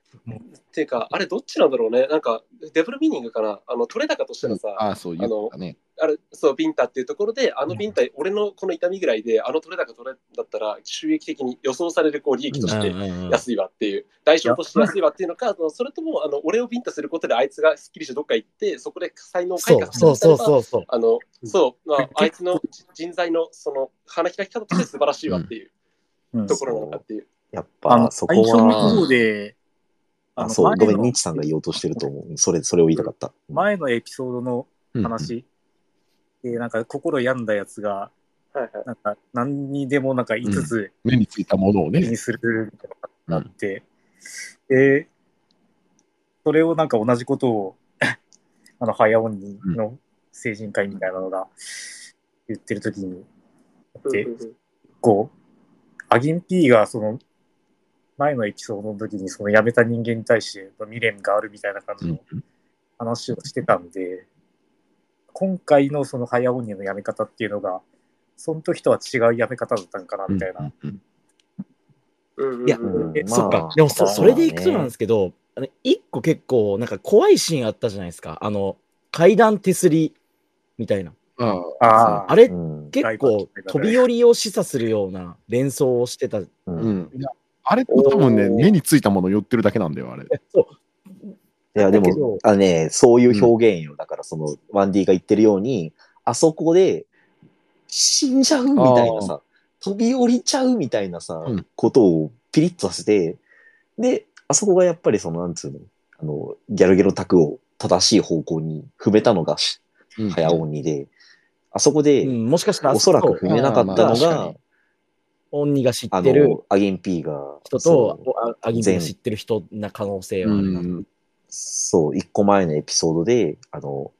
ていうか、あれどっちなんだろうね。なんか、デブルミーニングかな。あの、取れ高としてのさ、ああ、そう言ったね。あれ、そう、ビンタっていうところで、あのビンタ、俺のこの痛みぐらいで、あの取れ高取れだったら、収益的に予想されるこう利益としてうんうんうん安いわっていう、代償として安いわっていうのか、それとも、あの、俺をビンタすることであいつがすっきりしてどっか行って、そこで才能を開そう花そうそうう。そうそう。あの、そう、まああいつの人材の、その、花開き方として素晴らしいわっていううんところなのかっていう。やっぱそこ最初のは、方で、あ、そう、ごめん、ニッチさんが言おうとしてると思う。それ、それを言いたかった。前のエピソードのうん話、で、なんか心病んだやつが、はいはい。なんか何にでもなんか5つ目についたものをね。気にするみたいなのがあって、で、それをなんか同じことを、*laughs* あの、早鬼の成人会みたいなのが言ってる時に、でうんうんうんこう、アギン P がその、前のエピソードの時にその辞めた人間に対して未練があるみたいな感じうんの話をしてたんで、今回のその早鬼の辞め方っていうのが、その時とは違う辞め方だったんかなみたいな。いやそっか。でもそ、まあそれでいくとなんですけど、あの一個結構、なんか怖いシーンあったじゃないですか。あの、階段手すりみたいな。ああああれ、うん。結構飛び降りを示唆するような連想をしてた。う。うんあれって多分ね、目についたもの寄ってるだけなんだよ、あれ。*laughs* そう。いや、でも、あのね、そういう表現よ。だから、その、ワンディが言ってるように、あそこで、死んじゃうみたいなさ、飛び降りちゃうみたいなさ、うんことをピリッとさせて、で、あそこがやっぱりその、なんつうの、あの、ギャルゲロタクを正しい方向に踏めたのがし、うん早鬼で、あそこで、うん、もしかしたら、おそらく踏めなかったのがに、オンニが知あってるの、アゲン P が、人そと、あアギンが知ってる人な可能性うはあるな。ん。そう、一個前のエピソードで、あの、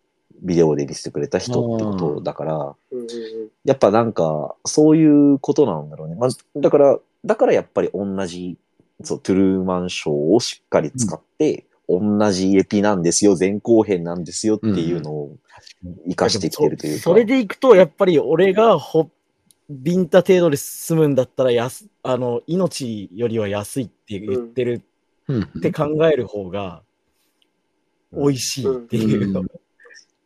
ビデオで見せてくれた人ってことだから、うんうんうんやっぱなんか、そういうことなんだろうね。まあ、だから、だからやっぱり同じ、そう、トゥルーマンショーをしっかり使って、同じエピなんですよ、前後編なんですよっていうのを活かしてきてるというか。そそれでいくと、やっぱり俺がほビンタ程度で済むんだったらやすあの、命よりは安いって言ってるうんって考える方が美味しいっていうの。うん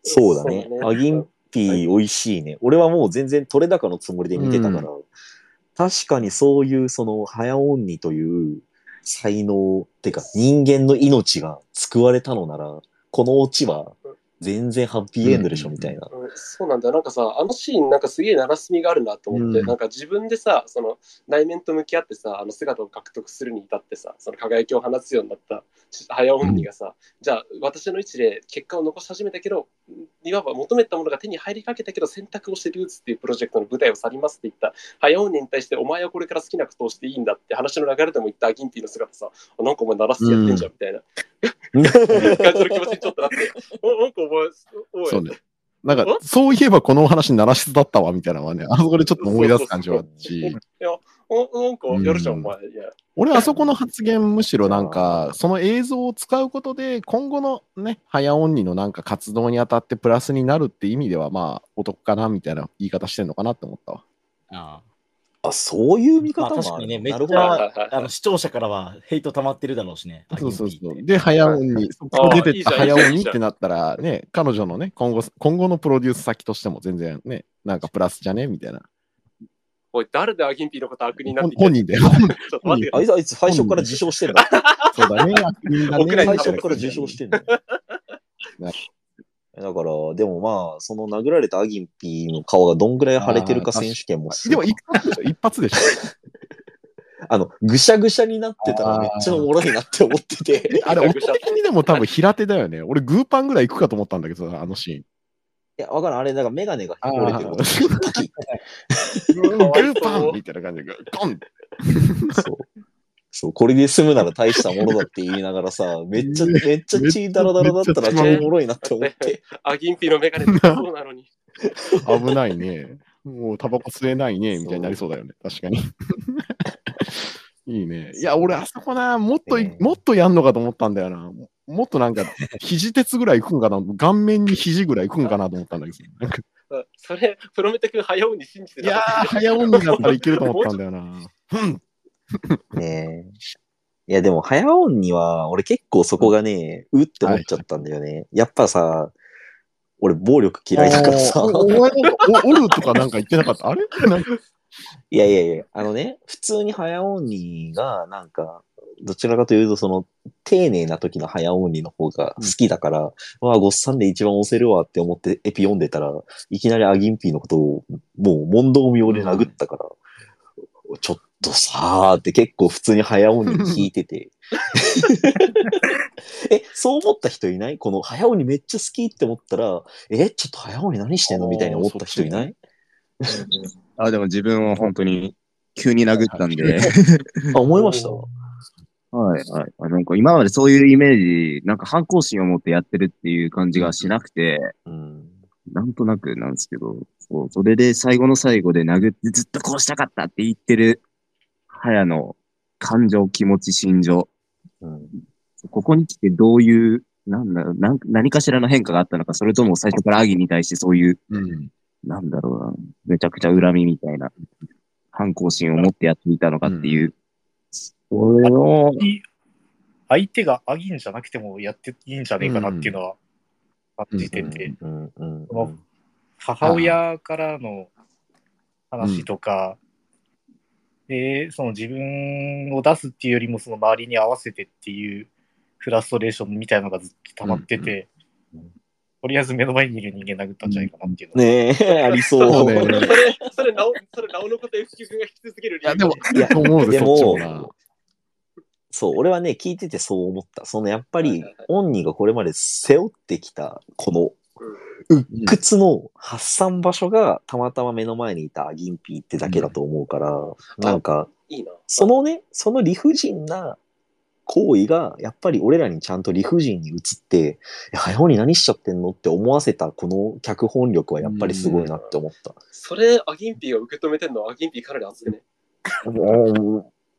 そうだねそう。ねアギンピー美味しいね。俺はもう全然取れ高のつもりで見てたから、確かにそういうその早鬼という才能ってか人間の命が救われたのなら、このオチは全然ハッピーエンドでしょうんみたいな。うんそうなんだよ。なんかさ、あのシーン、なんかすげえ鳴らすみがあるなと思って、うんなんか自分でさ、その内面と向き合ってさ、あの姿を獲得するに至ってさ、その輝きを放つようになった早鬼がさ、じゃあ私の位置で結果を残し始めたけど、いわば求めたものが手に入りかけたけど選択をしてルーツっていうプロジェクトの舞台を去りますって言った早鬼に対してお前はこれから好きなことをしていいんだって話の流れでも言ったアギンピーの姿さ、あなんかお前鳴らすやってんじゃんみたいな *laughs* 感じの気持ちにちょっとなって、おなんかお前、おいそうね。なんか、そういえばこのお話、鳴らしだったわ、みたいなのはね、*laughs* あそこでちょっと思い出す感じはあるし、おなんかやるじゃん、うんお前。いや。俺あそこの発言、むしろなんか、その映像を使うことで、今後のね、早鬼のなんか活動にあたってプラスになるって意味では、まあ、お得かな、みたいな言い方してんのかなって思ったわ。ああ、そういう見まあ方もある、確かにねめっちゃあの視聴者からはヘイト溜まってるだろうしね。そうそうそう。で、早鬼、そこ出てった早あーいいじゃんいいじゃん鬼ってなったら、ね、彼女のね、今後、今後のプロデュース先としても全然ね、なんかプラスじゃね？みたいな。おい、誰でアギンピーのこと悪人になって本人で。*laughs* ちょっと待ってあいつ、あいつ最初から自称してんだ。*laughs* そうだね、悪人だね。最初から自称してんだ。*laughs* だから、でもまあ、その殴られたアギンピーの顔がどんぐらい腫れてるか選手権もすでも一発でしょ、一発でしょ。*laughs* あの、ぐしゃぐしゃになってたらめっちゃおもろいなって思ってて。あれ、音的にでも多分平手だよね。俺、グーパンぐらい行くかと思ったんだけどさ、あのシーン。いや、わからん。あれ、なんかメガネが折れてること。パキッグーパンみたいな感じで、ゴンそう。そう、これで済むなら大したものだって言いながらさ、*laughs* めっちゃ、めっちゃ血ダラダラだったら超おもろいなって思って。アギンピーのメガネってそうなのに。危ないね。もうタバコ吸えないね、みたいになりそうだよね。確かに。*laughs* いいね。いや、俺、あそこな、もっとい、ねもっとやんのかと思ったんだよな。もっとなんか、肘鉄ぐらい行くんかな。顔面に肘ぐらい行くんかなと思ったんだけど。なんかうんそれ、プロメテ君早うに信じていやー、早鬼だったらいけると思ったんだよな。*laughs* うんねえ。いや、でも、早音には、俺結構そこがね、うって思っちゃったんだよね。やっぱさ、俺暴力嫌いだからさ。おお前なんかおおるとかなんか言ってなかった？あれ？なんか *laughs* いやいやいや、あのね、普通に早鬼が、なんか、どちらかというと、その、丁寧な時の早鬼の方が好きだから、わあ、ごっさんで一番押せるわって思ってエピ読んでたら、いきなりアギンピーのことを、もう問答無用で殴ったから、ちょっとさーって結構普通に早鬼に引いてて。*laughs* え、そう思った人いない？この早鬼めっちゃ好きって思ったら、え、ちょっと早鬼何してんのみたいに思った人いない？あ、でも自分は本当に急に殴ったんで。*laughs* あ、思いました？はい、はい。あなんか今までそういうイメージ、なんか反抗心を持ってやってるっていう感じがしなくて、うん。なんとなくなんですけど、そう、それで最後の最後で殴ってずっとこうしたかったって言ってる、早の感情、気持ち、心情。うん。ここに来てどういう、なんだろう、なん何かしらの変化があったのか、それとも最初からアギに対してそういう、うん。なんだろうな、めちゃくちゃ恨みみたいな、反抗心を持ってやっていたのかっていう、それを、相手がアギンじゃなくてもやっていいんじゃねえかなっていうのは感じてて、母親からの話とか、で、その自分を出すっていうよりもその周りに合わせてっていうフラストレーションみたいなのがずっと溜まってて、うんうんとりあえず目の前にいる人間殴ったんじゃないかなっていうのは、ねえ、ありそう。そうねそれ、それ、なお、それ、なおのこと F 級君が引き続ける理由いや、でも、いやうぜ、でもそう、俺はね、聞いててそう思った。そのやっぱりオンニーがこれまで背負ってきた、この、鬱屈の発散場所がたまたま目の前にいたアギンピーってだけだと思うから、なんか、いいな。そのね、その理不尽な行為が、やっぱり俺らにちゃんと理不尽に移って、え、早尾に何しちゃってんのって思わせたこの脚本力はやっぱりすごいなって思った。それ、アギンピーが受け止めてんの？はアギンピーかなり熱くね。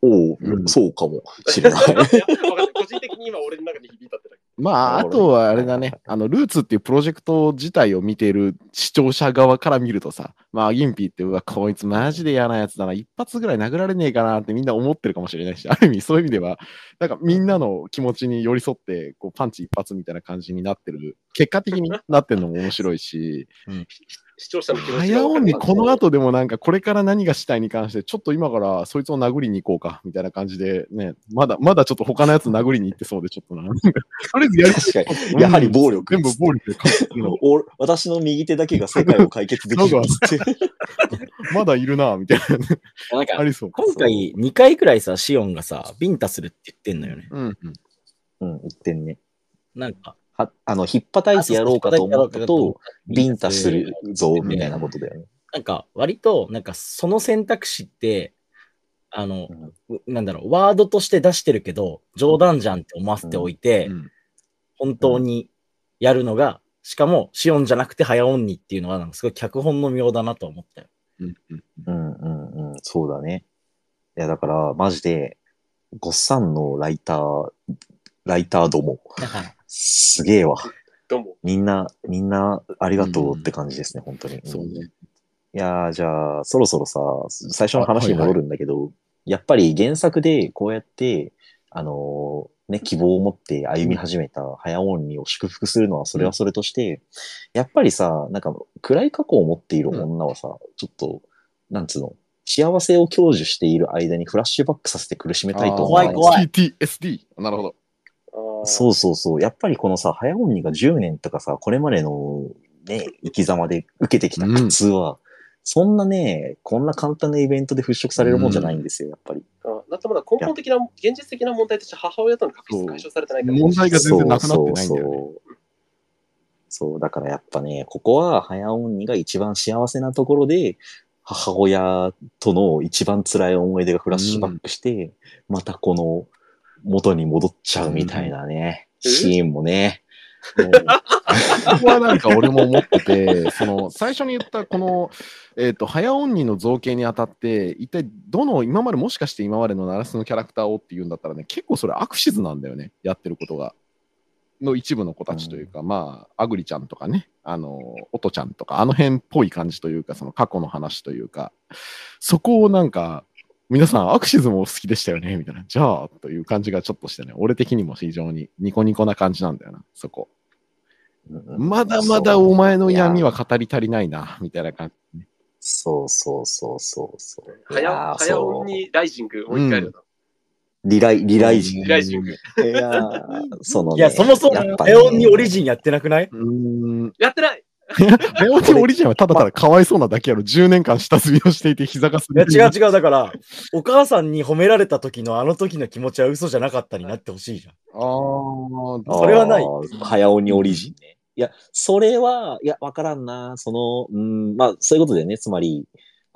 おおう、うん。そうかもしれない。*laughs* 個人的に今俺の中に響いたってだけ。まあ、あとはあれだね、あの、ルーツっていうプロジェクト自体を見ている視聴者側から見るとさ、まあ、ギンピーって、うわ、こいつマジで嫌なやつだな、一発ぐらい殴られねえかなってみんな思ってるかもしれないし、ある意味そういう意味では、なんかみんなの気持ちに寄り添って、こう、パンチ一発みたいな感じになってる、結果的になってるのも面白いし、視聴者の気持ちが早尾にこの後でもなんかこれから何がしたいに関して、ちょっと今からそいつを殴りに行こうか、みたいな感じでね、まだ、まだちょっと他のやつ殴りに行ってそうで、ちょっとな。と *laughs* りあえずやり確かに。やはり暴力。全部暴力で *laughs* 私の右手だけが世界を解決できる。*laughs* まだいるな、みたいなね。なんかあ、りそう。今回2回くらいさ、シオンがさ、ビンタするって言ってんのよね。うん。うん、言ってんね。なんか、はあの、ひっぱたいてやろうかと思ったと、ビンタするぞ、うんみたいなことだよね。なんか、割と、なんか、その選択肢って、あの、うなんだろう、ワードとして出してるけど、冗談じゃんって思わせておいて、うん。本当にやるのが、しかも、シオンじゃなくて早音にっていうのは、なんかすごい脚本の妙だなと思ったよ。うんうんうん。うんうん、そうだね。いや、だから、マジで、ごっさんのライター、ライターども、すげえわ。どうも。みんな、みんな、ありがとうって感じですね、本当に。そうね。いやー、じゃあ、そろそろさ、最初の話に戻るんだけど、やっぱり原作でこうやって、あのーね、希望を持って歩み始めた早鬼を祝福するのはそれはそれとして、やっぱりさ、なんか暗い過去を持っている女はさ、ちょっと、なんつうの、幸せを享受している間にフラッシュバックさせて苦しめたいと思わない怖い PTSD。なるほど。そうそうそう。やっぱりこのさ、早鬼が10年とかさ、これまでのね、生き様で受けてきた苦痛は、そんなね、こんな簡単なイベントで払拭されるもんじゃないんですよ、やっぱり。だってまだ根本的な、現実的な問題として母親との確執解消されてないから。問題が全然なくなってないんだよね。そうそうそう。そう、だからやっぱね、ここは早鬼が一番幸せなところで、母親との一番辛い思い出がフラッシュバックして、またこの元に戻っちゃうみたいなね、うん。シーンもね、ここはなんか俺も思ってて、その最初に言ったこの、えっ、と、早音にの造形にあたって、一体どの、今までもしかして今までのナラスのキャラクターをっていうんだったらね、結構それアクシズなんだよね、やってることが。の一部の子たちというか、まあ、アグリちゃんとかね、あの、オトちゃんとか、あの辺っぽい感じというか、その過去の話というか、そこをなんか、皆さんアクシズも好きでしたよね？みたいな。じゃあ、という感じがちょっとしてね、俺的にも非常にニコニコな感じなんだよな、そこ。うんまだまだお前の闇は語り足りないな、みたいな感じ。そうそうそうそうそう。はや、いやーはやおんにライジング、もう一回やるな。リライ、リライジンリライジング。いやーそのね、いや、そもそもやっぱねレオンにオリジンやってなくない？うーん。やってないレオニオリジンはただただかわいそうなだけやろ。10年間下積みをしていて膝がすいや、違う違う。だから、お母さんに褒められた時のあの時の気持ちは嘘じゃなかったになってほしいじゃん。あーそれはない早鬼オリジンね。いや、それは、いや、わからんな。その、うん、まあ、そういうことでね、つまり、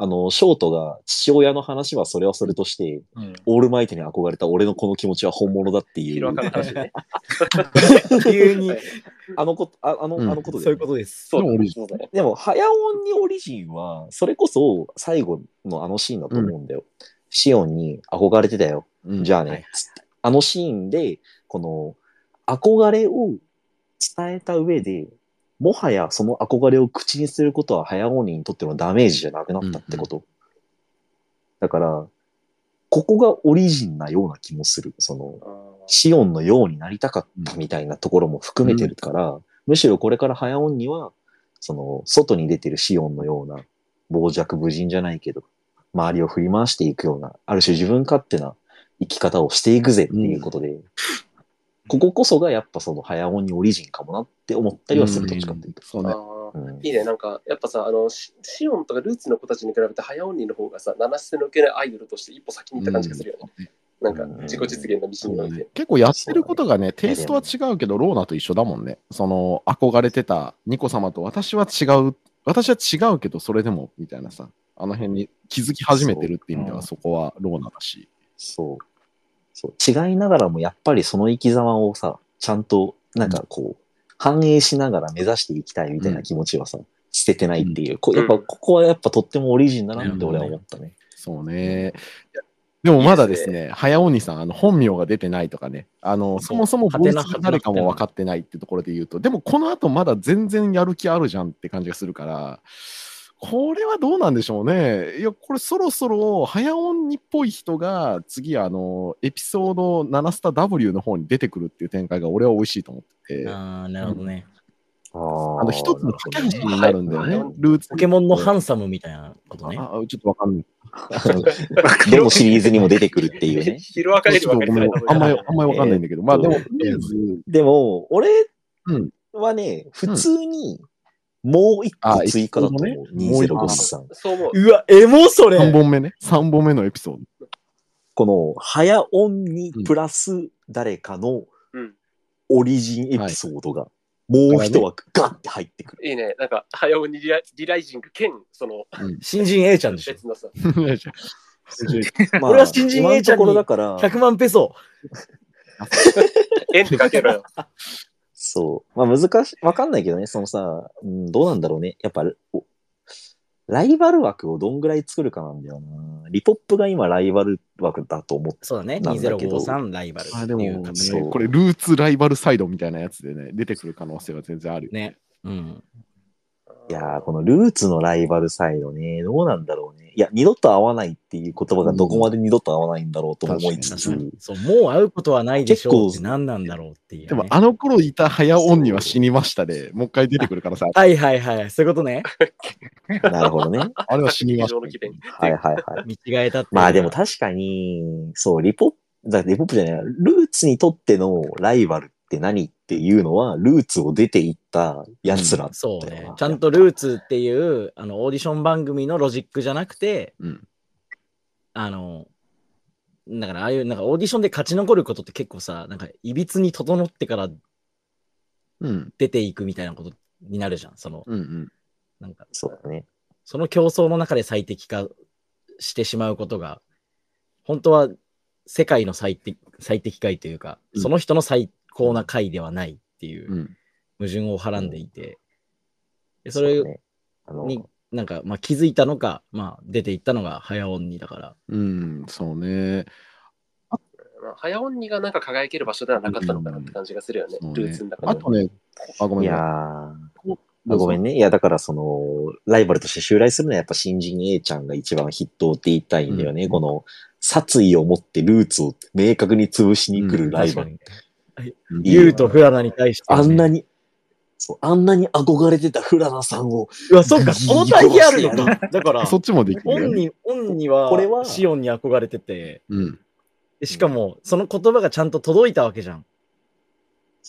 あの、ショートが父親の話はそれはそれとして、うん。オールマイトに憧れた俺のこの気持ちは本物だっていうね。*laughs* 急に、あのこと、ああの、うん。あのことで、そういうことです。でも、早鬼オリジンは、それこそ最後のあのシーンだと思うんだよ。シオンに憧れてたよ。うん。じゃあね、はいあのシーンで、この、憧れを伝えた上で、もはやその憧れを口にすることは早鬼にとってのダメージじゃなくなったってこと。だから、ここがオリジンなような気もする。その、シオンのようになりたかったみたいなところも含めてるから、むしろこれから早音には、その、外に出てるシオンのような、傍若無人じゃないけど、周りを振り回していくような、ある種自分勝手な生き方をしていくぜっていうことで、こここそがやっぱその早音にオリジンかもなって思ったりはする、どっちかっていうと。そうね。うんいいね、なんか、やっぱさ、あの、シシオンとかルーツの子たちに比べて、早音にの方がさ、七瀬の受けないアイドルとして一歩先に行った感じがするよね。なんか、自己実現の道において。結構やってることがね、テイストは違うけど、ローナと一緒だもんね。その、憧れてたニコ様と私は違う、私は違うけど、それでも、みたいなさ、あの辺に気づき始めてるっていう意味では、そこはローナだし。そう。そう。違いながらもやっぱりその生き様をさ、ちゃんと、なんかこう、反映しながら目指していきたいみたいな気持ちはさ、捨ててないっていう。こやっぱ、うん。ここはやっぱとってもオリジンだなって俺は思ったね。そうね。でもまだですね、早鬼さん、あの本名が出てないとかね、あのそもそもボイスが誰かも分かってないっていうところで言うと、でもこの後まだ全然やる気あるじゃんって感じがするから、これはどうなんでしょうね。いや、これそろそろ早鬼っぽい人が次、あの、エピソード7スタ W の方に出てくるっていう展開が俺は美味しいと思ってて、あああ、なるほどね。あの、一つの架け橋になるんだよねはい。ルーツポケモンのハンサムみたいなことね。ああちょっとわかんない。*laughs* どのシリーズにも出てくるっていうね。いあんまり、あんまりわかんないんだけど、まあでも、えーとりあえず、でも、俺うんはね、普通に、もう一個追加だと思う。もう一個2053。そう思う。うわ、エモそれ3本目ね。3本目のエピソード。この、早音にプラス誰かのうん。オリジンエピソードが、もう一枠ガッて入ってくる。いいね。なんか、早尾にリラリライジング兼、その、新人 A ちゃんでしょ。別のさ、ま俺は新人 A ちゃんに今のところだから、100万ペソ。*laughs* 円って書けろよ。そう。まあ難しい、わかんないけどね、そのさ、うん、どうなんだろうね。やっぱ、おライバル枠をどんぐらい作るかなんだよな。リポップが今ライバル枠だと思って。そうだね。なんだけど2053ライバルあでもねっていう形そうこれルーツライバルサイドみたいなやつでね、出てくる可能性は全然あるよ。ね。うん。いやー、このルーツのライバルサイドね、どうなんだろうね。いや、二度と会わないっていう言葉がどこまで二度と会わないんだろうとも思いつつ、そう、もう会うことはないでしょうって結構何なんだろうっていう、ね。でもあの頃いた早音には死にましたで、もう一回出てくるからさ、はいはいはい。そういうことね。*laughs* なるほどね。あれは死にました上の。起点はいはいはい。見違えたってまあでも確かに、そう、リポップ、だリポップじゃない、ルーツにとってのライバルって何っていうのは、ルーツを出ていった奴らだよな、そうね。ちゃんとルーツっていうあのオーディション番組のロジックじゃなくて、うんあの、だからああいうなんかオーディションで勝ち残ることって結構さ、なんかいびつに整ってからうん。出ていくみたいなことになるじゃん。その、うんうん。なんか、そうだね。その競争の中で最適化してしまうことが、本当は世界の最適最適解というか、うんその人の最高な解ではないっていううん。矛盾をはらんでいて、でそれに、なんか、まあ、気づいたのか、まあ、出ていったのが早音にだから。うん、そうね。まあ早音にがなんか輝ける場所ではなかったのかなって感じがするよね、そうねルーツの中であとね、あ、ごめんいやなー、どうぞごめんね。いや、だからその、ライバルとして襲来するのはやっぱ新人 A ちゃんが一番筆頭って言いたいんだよね。うんこの、殺意を持ってルーツを明確に潰しに来るライバル。うんユウとフラナに対して、あんなに、そう、あんなに憧れてたフラナさんを、うわ、そっか、その対比あるのか。だから、そっちもできる。オンに、オンには、これはシオンに憧れてて、うん。でしかも、その言葉がちゃんと届いたわけじゃん。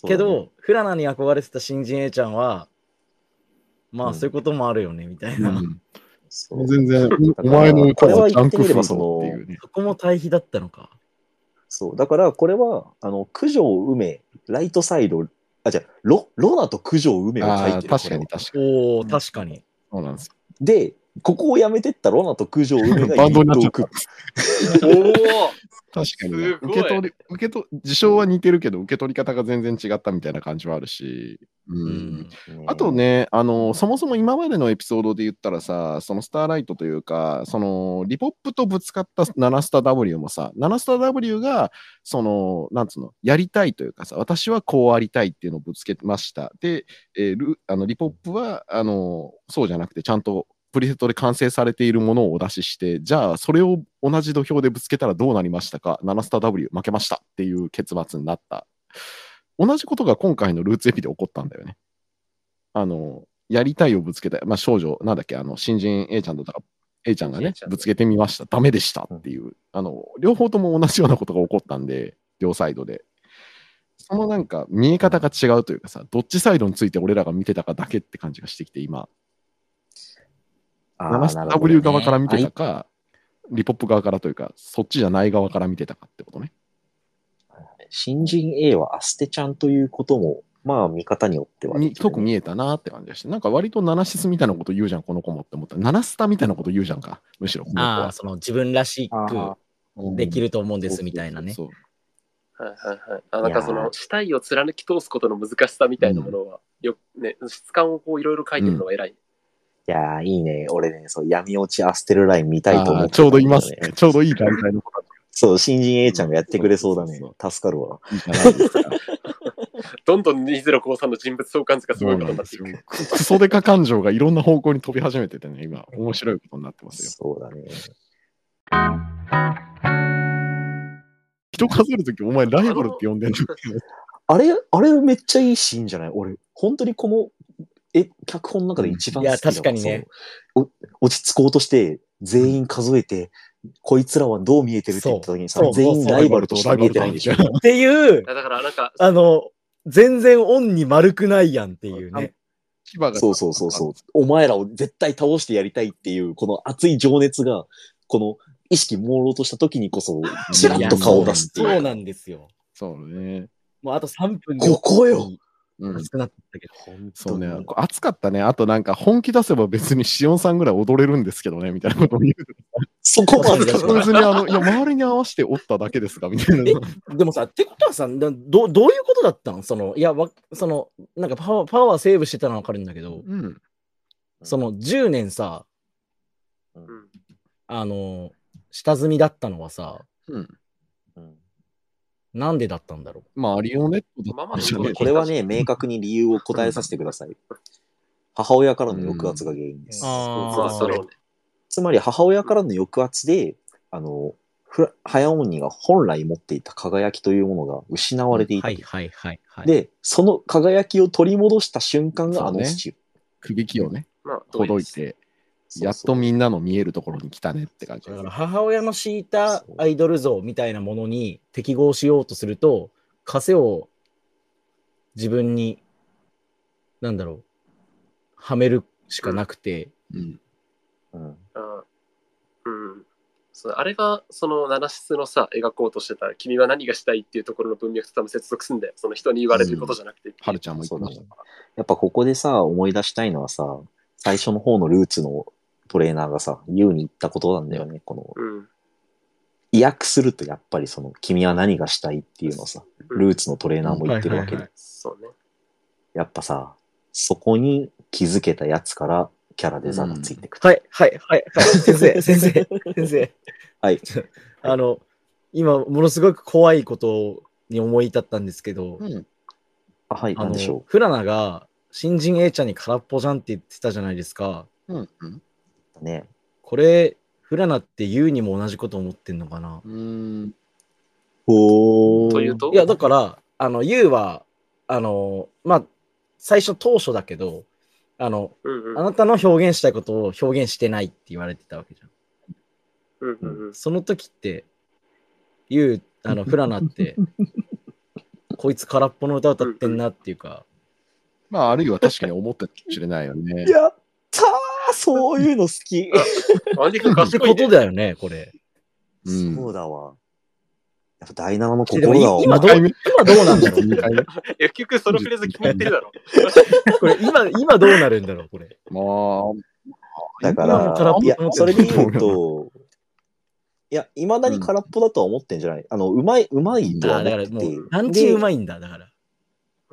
けど、フラナに憧れてた新人 A ちゃんは、まあ、うんそういうこともあるよね、みたいな。うんそう全然、だお前のこれはジャンクフー言ってみればそドのっていうね。そこも対比だったのか。そう。だから、これは、あの、九条梅、ライトサイド、あ、じゃあロ、ロナと九条梅を書いてる。確かに確かに。おお確かに。そうなんですよ。で、ここをやめてったロナと九条梅がバンドになっちゃった。おお確かにね、受け取り、受け取、事象は似てるけど、受け取り方が全然違ったみたいな感じはあるし。うん。あと、ね、あの、そもそも今までのエピソードで言ったらさ、そのスターライトというか、その、リポップとぶつかった7スタ W もさ、7スタ W が、その、なんつうの、やりたいというかさ、私はこうありたいっていうのをぶつけました。で、えールあのリポップは、あの、そうじゃなくて、ちゃんとプリセットで完成されているものをお出しして、じゃあ、それを同じ土俵でぶつけたらどうなりましたか ?7 スタ W 負けましたっていう結末になった。同じことが今回のルーツエピで起こったんだよね。あの、やりたいをぶつけた、まあ、少女、なんだっけ、あの、新人 A ちゃんとか、A ちゃんがねぶつけてみました。ダメでしたっていう、あの、両方とも同じようなことが起こったんで、両サイドで。そのなんか、見え方が違うというかさ、どっちサイドについて俺らが見てたかだけって感じがしてきて、今、7W 側から見てたか、リポップ側からというか、そっちじゃない側から見てたかってことね。新人 A はアステちゃんということも、まあ、見方によってはね、によく見えたなって感じがして、なんか割とナナシスみたいなこと言うじゃん、この子もって思った。ナナスタみたいなこと言うじゃんか、むしろこの子はああ、。その自分らしあくできると思うんですみたいなね。そうはいはいはい。あなんかその死体を貫き通すことの難しさみたいなものは、よね、質感をこういろいろ書いてるのが偉い。いやー、いいね。俺ね、そう、闇落ちアステルライン見たいと思ってあーちょうどいますね。ちょうどいい段階の子たそう、新人 A ちゃんがやってくれそうだねそ。助かるわ。ちいい。どんどん2053の人物相関図がすごいことになっていく。ククソデカ感情がいろんな方向に飛び始めててね、今、面白いことになってますよ。そうだね。人数えるとき、お前ライバルって呼んでんの？あれ、あれめっちゃいいシーンじゃない？俺、本当にこの、え、脚本の中で一番好きいや確かにねそうお落ち着こうとして、全員数えて、こいつらはどう見えてるって言った時にさ全員ライバルとして見えてないんでしょ。っていうだから *laughs* なんか、あの、全然オンに丸くないやんっていうね。そうそうそうそう。お前らを絶対倒してやりたいっていう、この熱い情熱が、この意識朦朧とした時にこそ、*laughs* ちらっと顔を出すっていう。そうなんですよ。そうね。もうあと3分でここようん熱くなってたけど。そうね、こう熱かったね。あとなんか本気出せば別にシオンさんぐらい踊れるんですけどね、みたいなことを言う。そこまで別にあの、いや、周りに合わせて折っただけですか、みたいな。えでもさ、ってことはさ、だどどういうことだったのその、いや、わその、なんかパワーパワーセーブしてたのはわかるんだけど、うん。その10年さ、うんあの、下積みだったのはさ、うん。うんなんでだったんだろまあ、アリオネットだまあまあったんじゃねこれはね、明確に理由を答えさせてください。母親からの抑圧が原因です。つまり母親からの抑圧で、あの、フラ早鬼が本来持っていた輝きというものが失われてう。いた。はいはいはいはい。で、その輝きを取り戻した瞬間があのスチュー。首輝をね、まあ、ほどい。て、やっとみんなの見えるところに来たねって感じだから母親の敷いたアイドル像みたいなものに適合しようとすると、枷を自分に、なんだろう、はめるしかなくて、うん。うんうん。あれが、その、七室のさ、描こうとしてた、君は何がしたいっていうところの文脈と多分接続すんだよ。その人に言われることじゃなくて。はるちゃんも言ってましたそうだね。。やっぱここでさ、思い出したいのはさ、最初の方のルーツのトレーナーがさ、言うに言ったことなんだよね。この、うん。意訳するとやっぱりその、君は何がしたいっていうのをさ、ルーツのトレーナーも言ってるわけで。やっぱさ、そこに気づけたやつからキャラデザがついてくる。はいはいはいはい。先生、*laughs* 先生、先生。はい。あの、今、ものすごく怖いことに思い至ったんですけど、うん。あ、はい、あのなんでしょ、フラナが新人 A ちゃんに空っぽじゃんって言ってたじゃないですか。うん。うん。う。ね。これ、フラナってユウにも同じこと思ってんのかな？うん。ほというと？いや、だから、あの、ユウは、あの、まあ、最初当初だけど、あの、うんうんあなたの表現したいことを表現してないって言われてたわけじゃん。うんうんうんその時って、ユウ、あの、フラナって、*laughs* こいつ空っぽの歌歌ってんなっていうか、まあ、あるいは確かに思ってたかもしれないよね。やったーそういうの好き。アンデ賢いねこと。だよね、これ。うんそうだわ。やっぱ第七のでも心だわ。今どう、今どうなんだろう結局そのフレーズ気に入ってるだろ。これ、今、今どうなるんだろう、これ。まあ、だか今も空っら、い？やそるれで言うと、いや、いまだに空っぽだとは思ってんじゃない？あの、うまい、うまいとはあだからも思ってて。う、団地うい。まいんだ、だから。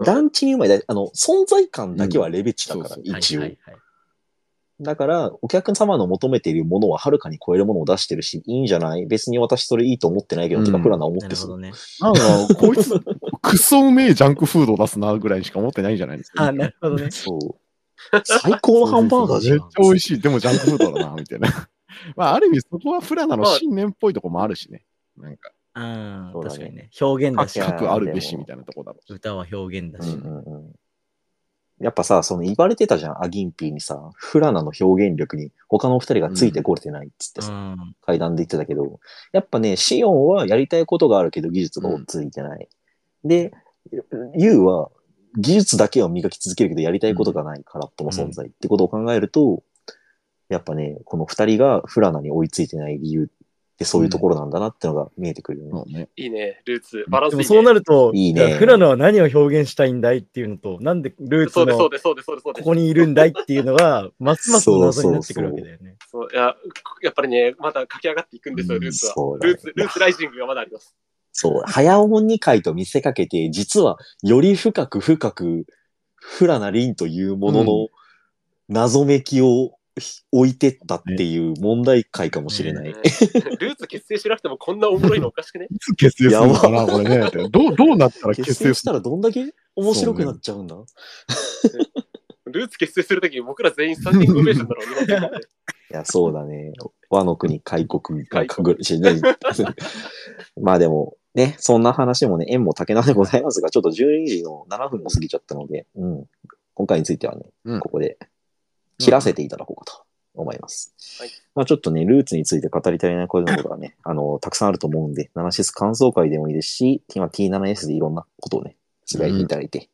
団地にうまい。だあの、存在感だけはレベチだから、うんそう一応。はいはいはい。だから、お客様の求めているものははるかに超えるものを出してるし、いいんじゃない？別に私それいいと思ってないけど、うんてか、プラナ思ってそう。なるほどね。なんか、こいつ、クソうめえジャンクフードを出すなぐらいしか思ってないんじゃないですか。あ、なるほどね。そう。最高のハンバーガーじゃんめっち。ゃ美味しい。でもジャンクフードだな、みたいな。*laughs* まあ、ある意味、そこはフラナの信念っぽいとこもあるしね。なんか、ああ、そうだね確かにね。表現だし各あるべしみたいなとこだろうし。歌は表現だし。うんうんうんやっぱさ、その言われてたじゃん、アギンピーにさ、フラナの表現力に他の二人がついてこれてないっつってさ、うん。階段で言ってたけど、やっぱね、シオンはやりたいことがあるけど技術が追っついてない。で、ユウは技術だけを磨き続けるけどやりたいことがない空っぽの存在ってことを考えると、やっぱね、この二人がフラナに追いついてない理由ってそういうところなんだなってのが見えてくるよね。いいね、ルーツ。バランスいい、ね。でもそうなると、いいねフラナは何を表現したいんだいっていうのと、なんでルーツそうです、そのここにいるんだいっていうのが、ますます謎になってくるわけだよね。そういや、やっぱりね、まだ駆け上がっていくんですよ、うんルーツは。そうだねルーツ、ルーツライジングがまだあります。そう、早尾2回と見せかけて、実はより深く深く、フラナリンというものの謎めきを置いてったっていう問題解かもしれない。ルーツ結成しなくてもこんなおもろいのおかしくね？結成するのかな、これね。*laughs* どう、どうなったら結結成したらどんだけ面白くなっちゃうんだ、ルーツ結成するとき僕ら全員スタンディングオベーションだろう、日本人で。いや、そうだね。和の国開国がかしね。*laughs* まあでも、ね、そんな話もね、縁も竹縄でございますが、ちょっと12時の7分も過ぎちゃったので、うん。今回についてはね、うんここで切らせていただこうかと思います。はいまあちょっとね、ルーツについて語り足りないことなどがね、*laughs* あの、たくさんあると思うんで、ナナシス感想会でもいいですし、今 T7S でいろんなことをね、つぶやいていただいて、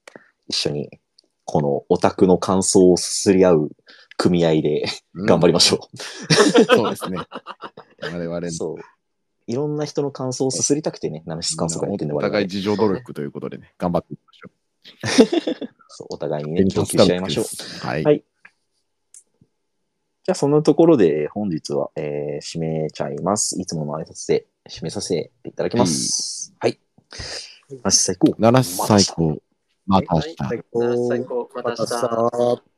一緒に、このオタクの感想をすすり合う組合で頑張りましょう。そうですね。我々のそう。いろんな人の感想をすすりたくてね、ナナシス感想会やってんでお互い自助努力ということでね、頑張っていきましょ *laughs* そうお互いにう。ね、供給し合いましょう。はい。はいじゃあ、そんなところで本日は、えー締めちゃいます。いつもの挨拶で締めさせていただきます。はい。ナナシス最高。七最高。また明日。はい最高。また明日